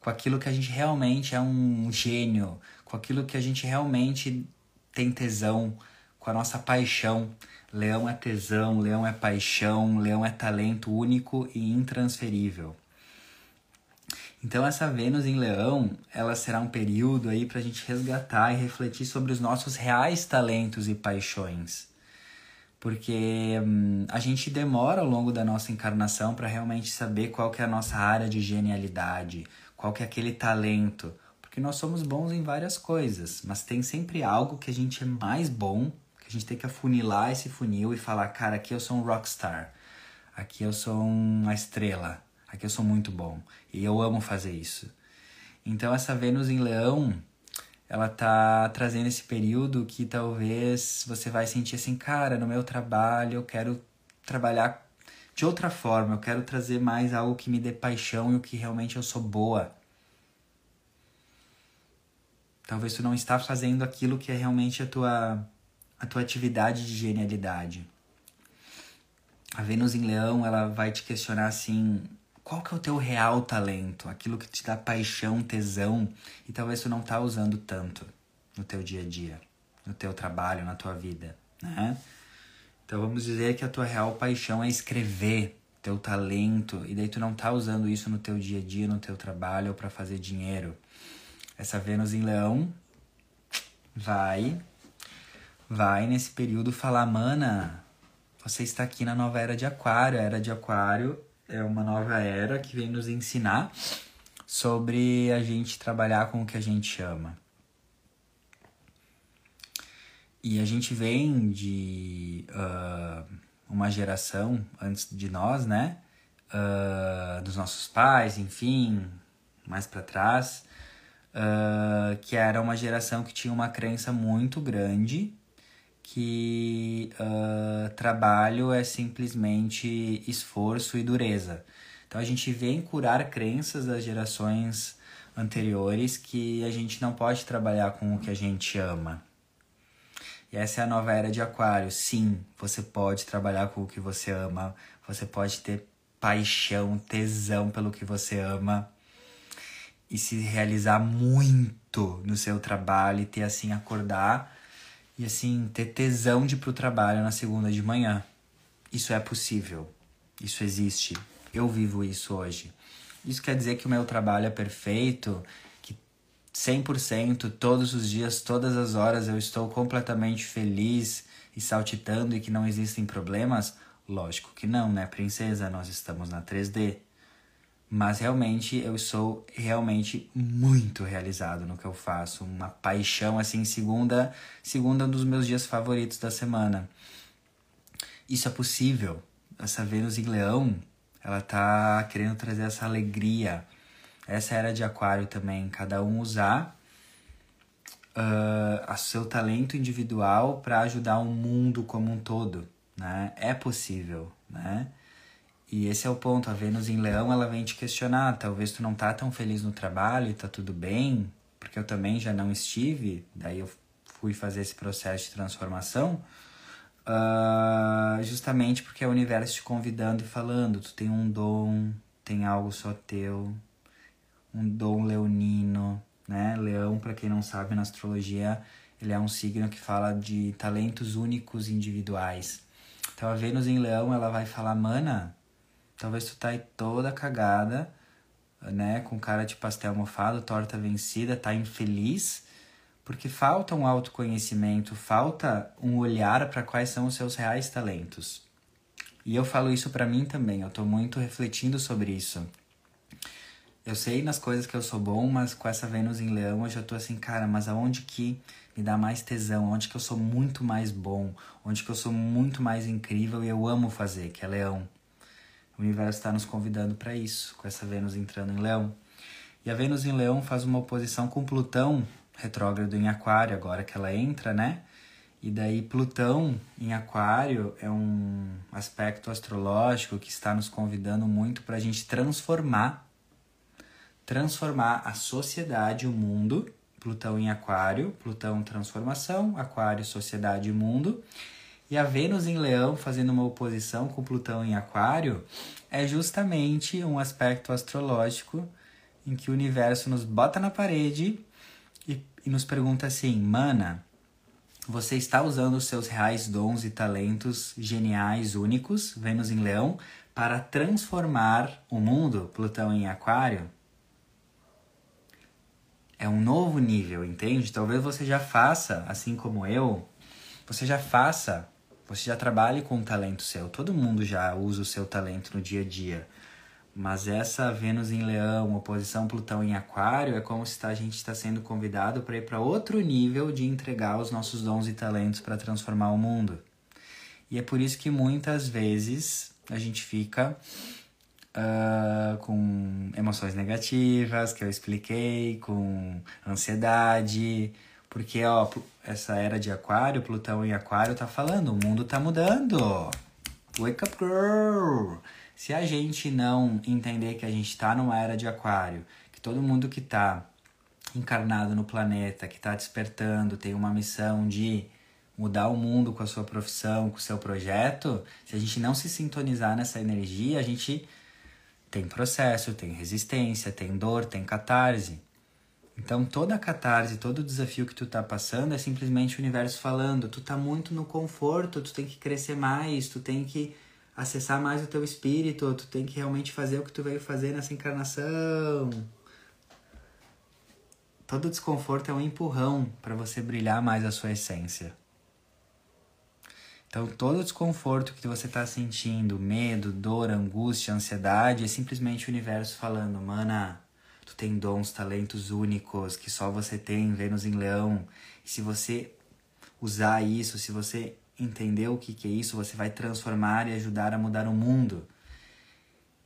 com aquilo que a gente realmente é um gênio, com aquilo que a gente realmente tem tesão, com a nossa paixão. Leão é tesão, leão é paixão, leão é talento único e intransferível. Então essa Vênus em Leão, ela será um período aí para a gente resgatar e refletir sobre os nossos reais talentos e paixões. Porque hum, a gente demora ao longo da nossa encarnação para realmente saber qual que é a nossa área de genialidade, qual que é aquele talento, nós somos bons em várias coisas, mas tem sempre algo que a gente é mais bom, que a gente tem que afunilar esse funil e falar, cara, aqui eu sou um rockstar, aqui eu sou uma estrela, aqui eu sou muito bom e eu amo fazer isso. Então essa Vênus em Leão, ela tá trazendo esse período que talvez você vai sentir assim, cara, no meu trabalho eu quero trabalhar de outra forma, eu quero trazer mais algo que me dê paixão e o que realmente eu sou boa. Talvez tu não está fazendo aquilo que é realmente a tua, a tua atividade de genialidade. A Vênus em Leão, ela vai te questionar assim, qual que é o teu real talento? Aquilo que te dá paixão, tesão, e talvez tu não tá usando tanto no teu dia a dia, no teu trabalho, na tua vida, né? Então vamos dizer que a tua real paixão é escrever, teu talento, e daí tu não tá usando isso no teu dia a dia, no teu trabalho ou para fazer dinheiro. Essa Vênus em Leão vai vai nesse período falar, mana, você está aqui na nova era de Aquário. A era de Aquário é uma nova era que vem nos ensinar sobre a gente trabalhar com o que a gente ama. E a gente vem de uh, uma geração antes de nós, né? Uh, dos nossos pais, enfim, mais para trás, uh, que era uma geração que tinha uma crença muito grande que trabalho é simplesmente esforço e dureza. Então a gente vem curar crenças das gerações anteriores que a gente não pode trabalhar com o que a gente ama. E essa é a nova era de Aquário. Sim, você pode trabalhar com o que você ama, você pode ter paixão, tesão pelo que você ama e se realizar muito no seu trabalho e ter assim acordar e assim ter tesão de ir pro trabalho na segunda de manhã. Isso é possível. Isso existe. Eu vivo isso hoje. Isso quer dizer que o meu trabalho é perfeito, 100% todos os dias, todas as horas eu estou completamente feliz e saltitando e que não existem problemas? Lógico que não, né, princesa? Nós estamos na 3D. Mas realmente eu sou realmente muito realizado no que eu faço, uma paixão assim, segunda, segunda dos meus dias favoritos da semana. Isso é possível. Essa Vênus em Leão, ela tá querendo trazer essa alegria, essa era de aquário também, cada um usar uh, seu talento individual para ajudar o mundo como um todo, né? É possível, né? E esse é o ponto, a Vênus em Leão, ela vem te questionar, talvez tu não tá tão feliz no trabalho tá tudo bem, porque eu também já não estive, daí eu fui fazer esse processo de transformação, uh, justamente porque é o universo te convidando e falando, tu tem um dom, tem algo só teu, um dom leonino, né? Leão, para quem não sabe, na astrologia, ele é um signo que fala de talentos únicos individuais. Então a Vênus em Leão, ela vai falar, mana, talvez tu tá aí toda cagada, né, com cara de pastel mofado, torta vencida, tá infeliz, porque falta um autoconhecimento, falta um olhar para quais são os seus reais talentos. E eu falo isso para mim também, eu tô muito refletindo sobre isso. Eu sei nas coisas que eu sou bom, mas com essa Vênus em Leão eu já tô assim, cara, mas aonde que me dá mais tesão? Onde que eu sou muito mais bom? Onde que eu sou muito mais incrível e eu amo fazer, que é Leão. O universo está nos convidando para isso, com essa Vênus entrando em Leão. E a Vênus em Leão faz uma oposição com Plutão retrógrado em Aquário, agora que ela entra, né? E daí Plutão em Aquário é um aspecto astrológico que está nos convidando muito para a gente transformar transformar a sociedade, o mundo, Plutão em Aquário, Plutão transformação, Aquário sociedade e mundo. E a Vênus em Leão fazendo uma oposição com Plutão em Aquário é justamente um aspecto astrológico em que o universo nos bota na parede e, e nos pergunta assim: Mana, você está usando os seus reais dons e talentos geniais, únicos, Vênus em Leão, para transformar o mundo, Plutão em Aquário? é um novo nível, entende? Talvez você já faça, assim como eu, você já faça, você já trabalhe com um talento seu. Todo mundo já usa o seu talento no dia a dia. Mas essa Vênus em Leão, oposição Plutão em Aquário, é como se a gente está sendo convidado para ir para outro nível de entregar os nossos dons e talentos para transformar o mundo. E é por isso que muitas vezes a gente fica uh, com emoções negativas, que eu expliquei, com ansiedade, porque ó, essa era de aquário, Plutão em aquário tá falando, o mundo tá mudando. Wake up girl! Se a gente não entender que a gente tá numa era de aquário, que todo mundo que tá encarnado no planeta, que tá despertando, tem uma missão de mudar o mundo com a sua profissão, com o seu projeto, se a gente não se sintonizar nessa energia, a gente tem processo, tem resistência, tem dor, tem catarse. Então toda a catarse, todo o desafio que tu tá passando é simplesmente o universo falando, tu tá muito no conforto, tu tem que crescer mais, tu tem que acessar mais o teu espírito, tu tem que realmente fazer o que tu veio fazer nessa encarnação. Todo desconforto é um empurrão para você brilhar mais a sua essência. Então, todo desconforto que você está sentindo, medo, dor, angústia, ansiedade, é simplesmente o universo falando: Mana, tu tem dons, talentos únicos que só você tem, Vênus em Leão. E se você usar isso, se você entender o que, que é isso, você vai transformar e ajudar a mudar o mundo.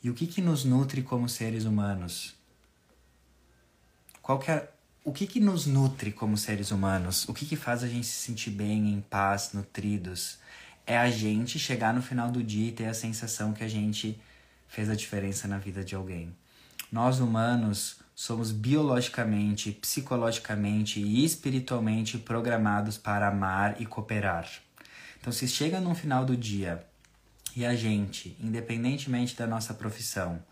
E o que, que nos nutre como seres humanos? Qual que é, o que, que nos nutre como seres humanos? O que, que faz a gente se sentir bem, em paz, nutridos? é a gente chegar no final do dia e ter a sensação que a gente fez a diferença na vida de alguém. Nós humanos somos biologicamente, psicologicamente e espiritualmente programados para amar e cooperar. Então, se chega no final do dia e a gente, independentemente da nossa profissão,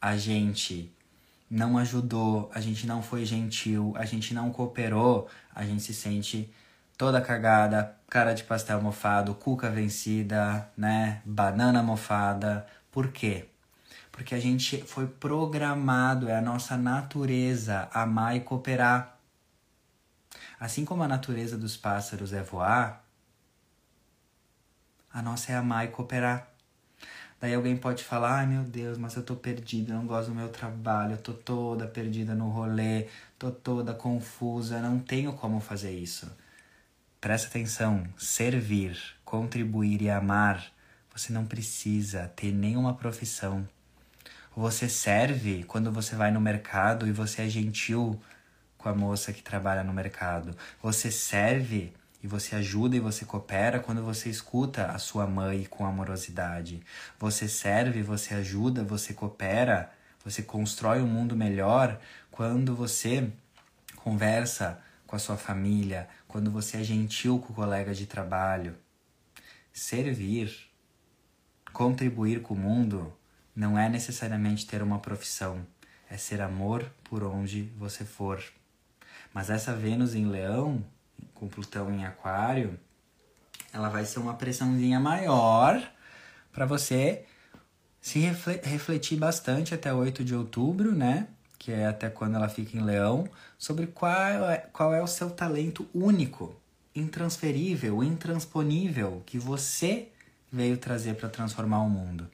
a gente não ajudou, a gente não foi gentil, a gente não cooperou, a gente se sente toda cagada, cara de pastel mofado, cuca vencida, né? Banana mofada. Por quê? Porque a gente foi programado, é a nossa natureza amar e cooperar. Assim como a natureza dos pássaros é voar, a nossa é amar e cooperar. Daí alguém pode falar: ai meu Deus, mas eu tô perdida, não gosto do meu trabalho, eu tô toda perdida no rolê, tô toda confusa, não tenho como fazer isso. Presta atenção: servir, contribuir e amar, você não precisa ter nenhuma profissão. Você serve quando você vai no mercado e você é gentil com a moça que trabalha no mercado. Você serve e você ajuda e você coopera quando você escuta a sua mãe com amorosidade. Você serve, você ajuda, você coopera, você constrói um mundo melhor quando você conversa com a sua família, quando você é gentil com o colega de trabalho. Servir, contribuir com o mundo não é necessariamente ter uma profissão, é ser amor por onde você for. Mas essa Vênus em Leão com Plutão em Aquário, ela vai ser uma pressãozinha maior para você se refletir bastante até 8 de outubro, né? Que é até quando ela fica em Leão, sobre qual é, qual é o seu talento único, intransferível, intransponível que você veio trazer para transformar o mundo.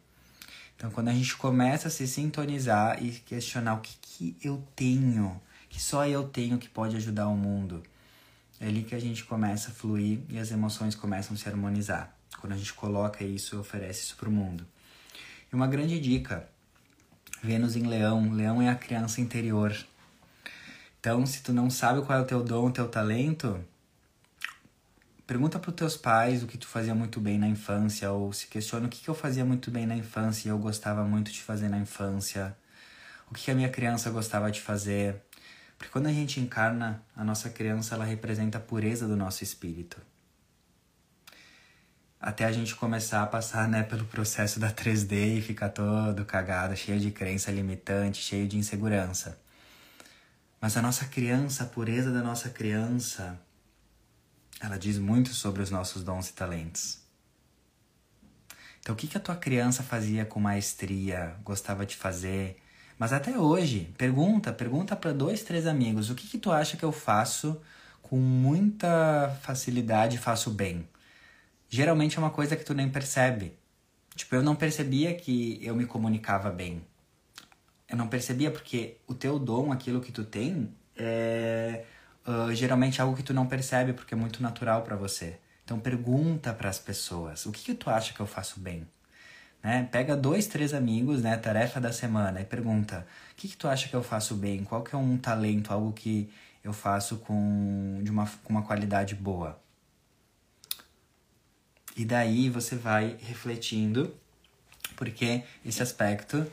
Então, quando a gente começa a se sintonizar e questionar o que, que eu tenho, que só eu tenho que pode ajudar o mundo, é ali que a gente começa a fluir e as emoções começam a se harmonizar. Quando a gente coloca isso e oferece isso para o mundo. E uma grande dica: Vênus em Leão. Leão é a criança interior. Então, se tu não sabe qual é o teu dom, o teu talento, pergunta para os teus pais o que tu fazia muito bem na infância, ou se questiona o que, que eu fazia muito bem na infância e eu gostava muito de fazer na infância, o que, que a minha criança gostava de fazer, porque quando a gente encarna, a nossa criança ela representa a pureza do nosso espírito. Até a gente começar a passar né, pelo processo da 3D e ficar todo cagado, cheio de crença limitante, cheio de insegurança. Mas a nossa criança, a pureza da nossa criança, ela diz muito sobre os nossos dons e talentos. Então, o que, que a tua criança fazia com maestria, gostava de fazer, mas até hoje, pergunta, pergunta para dois, três amigos, o que, que tu acha que eu faço com muita facilidade e faço bem? Geralmente é uma coisa que tu nem percebe. Tipo, eu não percebia que eu me comunicava bem. Eu não percebia porque o teu dom, aquilo que tu tem, é uh, geralmente algo que tu não percebe porque é muito natural para você. Então pergunta para as pessoas, o que, que tu acha que eu faço bem? Né? Pega dois, três amigos, né? Tarefa da semana e pergunta: o que, que tu acha que eu faço bem? Qual que é um talento, algo que eu faço com, de uma, com uma qualidade boa? E daí você vai refletindo, porque esse aspecto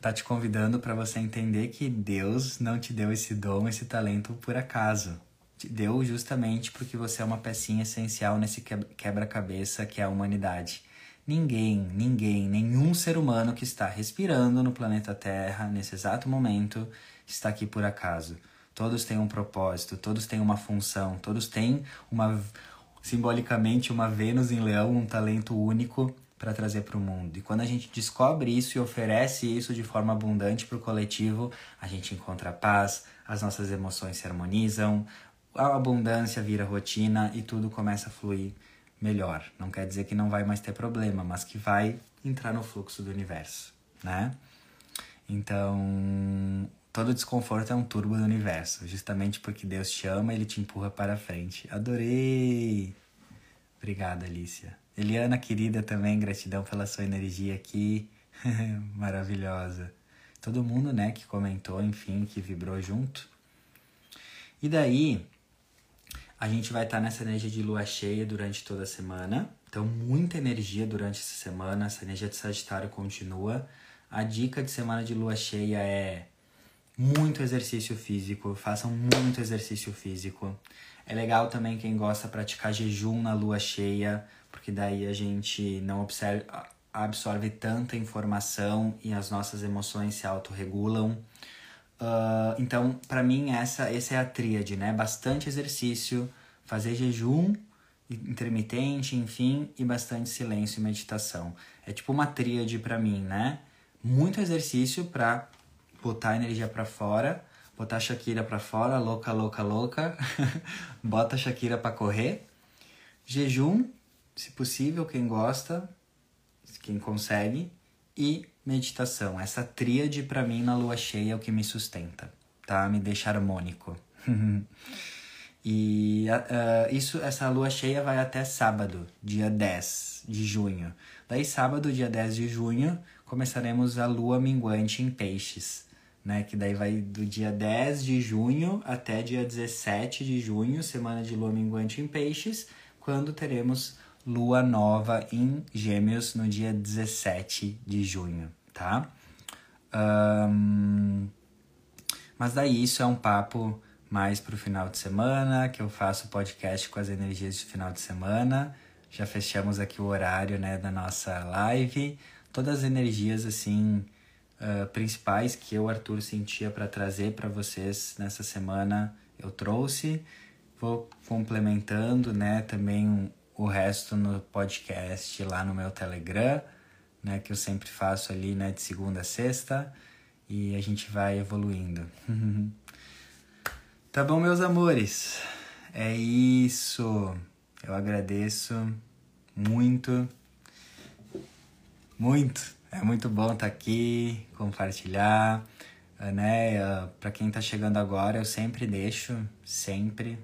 tá te convidando para você entender que Deus não te deu esse dom, esse talento por acaso. Te deu justamente porque você é uma pecinha essencial nesse quebra-cabeça que é a humanidade. Ninguém, ninguém, nenhum ser humano que está respirando no planeta Terra nesse exato momento está aqui por acaso. Todos têm um propósito, todos têm uma função, todos têm uma simbolicamente uma Vênus em Leão, um talento único para trazer para o mundo. E quando a gente descobre isso e oferece isso de forma abundante para o coletivo, a gente encontra paz, as nossas emoções se harmonizam, a abundância vira rotina e tudo começa a fluir melhor. Não quer dizer que não vai mais ter problema, mas que vai entrar no fluxo do universo, né? Então, todo desconforto é um turbo do universo, justamente porque Deus te ama, ele te empurra para frente. Adorei! Obrigada, Alicia. Eliana, querida, também gratidão pela sua energia aqui. Maravilhosa. Todo mundo, né, que comentou, enfim, que vibrou junto. E daí, a gente vai estar tá nessa energia de lua cheia durante toda a semana. Então, muita energia durante essa semana. Essa energia de Sagitário continua. A dica de semana de lua cheia é muito exercício físico. Façam muito exercício físico. É legal também quem gosta de praticar jejum na lua cheia, porque daí a gente não observe, absorve tanta informação e as nossas emoções se autorregulam. Uh, então, para mim, essa, essa é a tríade, né? Bastante exercício, fazer jejum intermitente, enfim, e bastante silêncio e meditação. É tipo uma tríade para mim, né? Muito exercício para botar a energia para fora, botar a Shakira pra fora, louca, louca, louca. Bota a Shakira pra correr. Jejum, se possível, quem gosta, quem consegue. E meditação. Essa tríade para mim na lua cheia é o que me sustenta, tá? Me deixa harmônico. e uh, isso, essa lua cheia vai até sábado, dia 10 de junho. Daí, sábado, dia 10 de junho, começaremos a lua minguante em peixes né? Que daí vai do dia 10 de junho até dia 17 de junho, semana de lua minguante em peixes, quando teremos lua nova em Gêmeos no dia 17 de junho, tá? Um, mas daí isso é um papo mais pro final de semana, que eu faço podcast com as energias de final de semana. Já fechamos aqui o horário, né, da nossa live. Todas as energias assim uh, principais que eu, Arthur, sentia para trazer para vocês nessa semana, eu trouxe. Vou complementando, né, também o resto no podcast lá no meu Telegram, né, que eu sempre faço ali, né, de segunda a sexta, e a gente vai evoluindo. tá bom, meus amores? É isso. Eu agradeço muito, muito é muito bom estar tá aqui, compartilhar, né? Para quem está chegando agora, eu sempre deixo, sempre,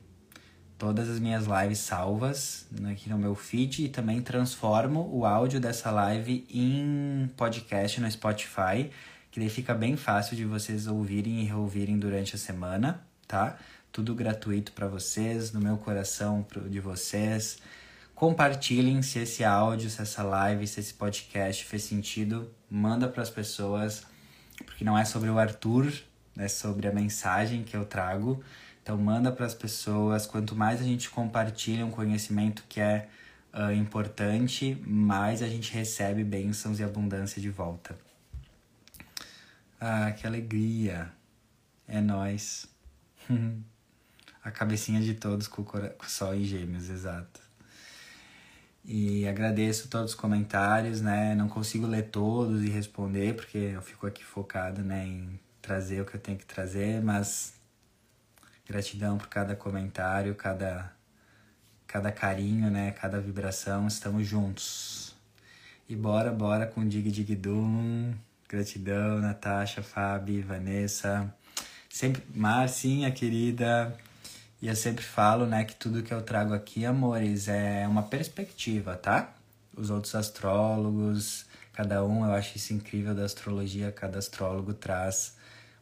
todas as minhas lives salvas aqui no meu feed e também transformo o áudio dessa live em podcast no Spotify, que daí fica bem fácil de vocês ouvirem e reouvirem durante a semana, tá? Tudo gratuito para vocês, no meu coração de vocês. Compartilhem se esse áudio, se essa live, se esse podcast fez sentido. Manda para as pessoas, porque não é sobre o Arthur, é sobre a mensagem que eu trago. Então manda para as pessoas. Quanto mais a gente compartilha um conhecimento que é uh, importante, mais a gente recebe bênçãos e abundância de volta. Ah, que alegria! É nós. a cabecinha de todos com o, com o sol em gêmeos, exato. E agradeço todos os comentários, né? Não consigo ler todos e responder, porque eu fico aqui focado né, em trazer o que eu tenho que trazer, mas gratidão por cada comentário, cada, cada carinho, né? Cada vibração, estamos juntos. E bora, bora com Dig Dig Dum. Gratidão, Natasha, Fabi, Vanessa. Sempre, Marcinha, querida, e eu sempre falo, né, que tudo que eu trago aqui, amores, é uma perspectiva, tá? Os outros astrólogos, cada um, eu acho isso incrível da astrologia, cada astrólogo traz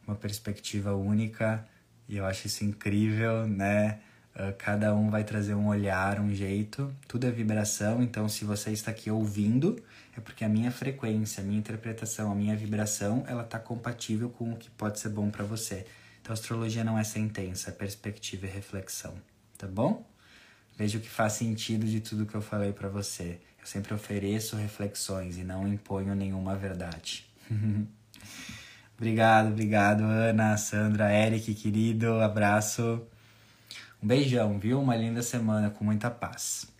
uma perspectiva única e eu acho isso incrível, né? Uh, cada um vai trazer um olhar, um jeito, tudo é vibração, então se você está aqui ouvindo, é porque a minha frequência, a minha interpretação, a minha vibração, ela tá compatível com o que pode ser bom para você. Então, astrologia não é sentença, é perspectiva e reflexão, tá bom? Veja o que faz sentido de tudo que eu falei para você. Eu sempre ofereço reflexões e não imponho nenhuma verdade. obrigado, obrigado, Ana, Sandra, Eric, querido, abraço. Um beijão, viu? Uma linda semana com muita paz.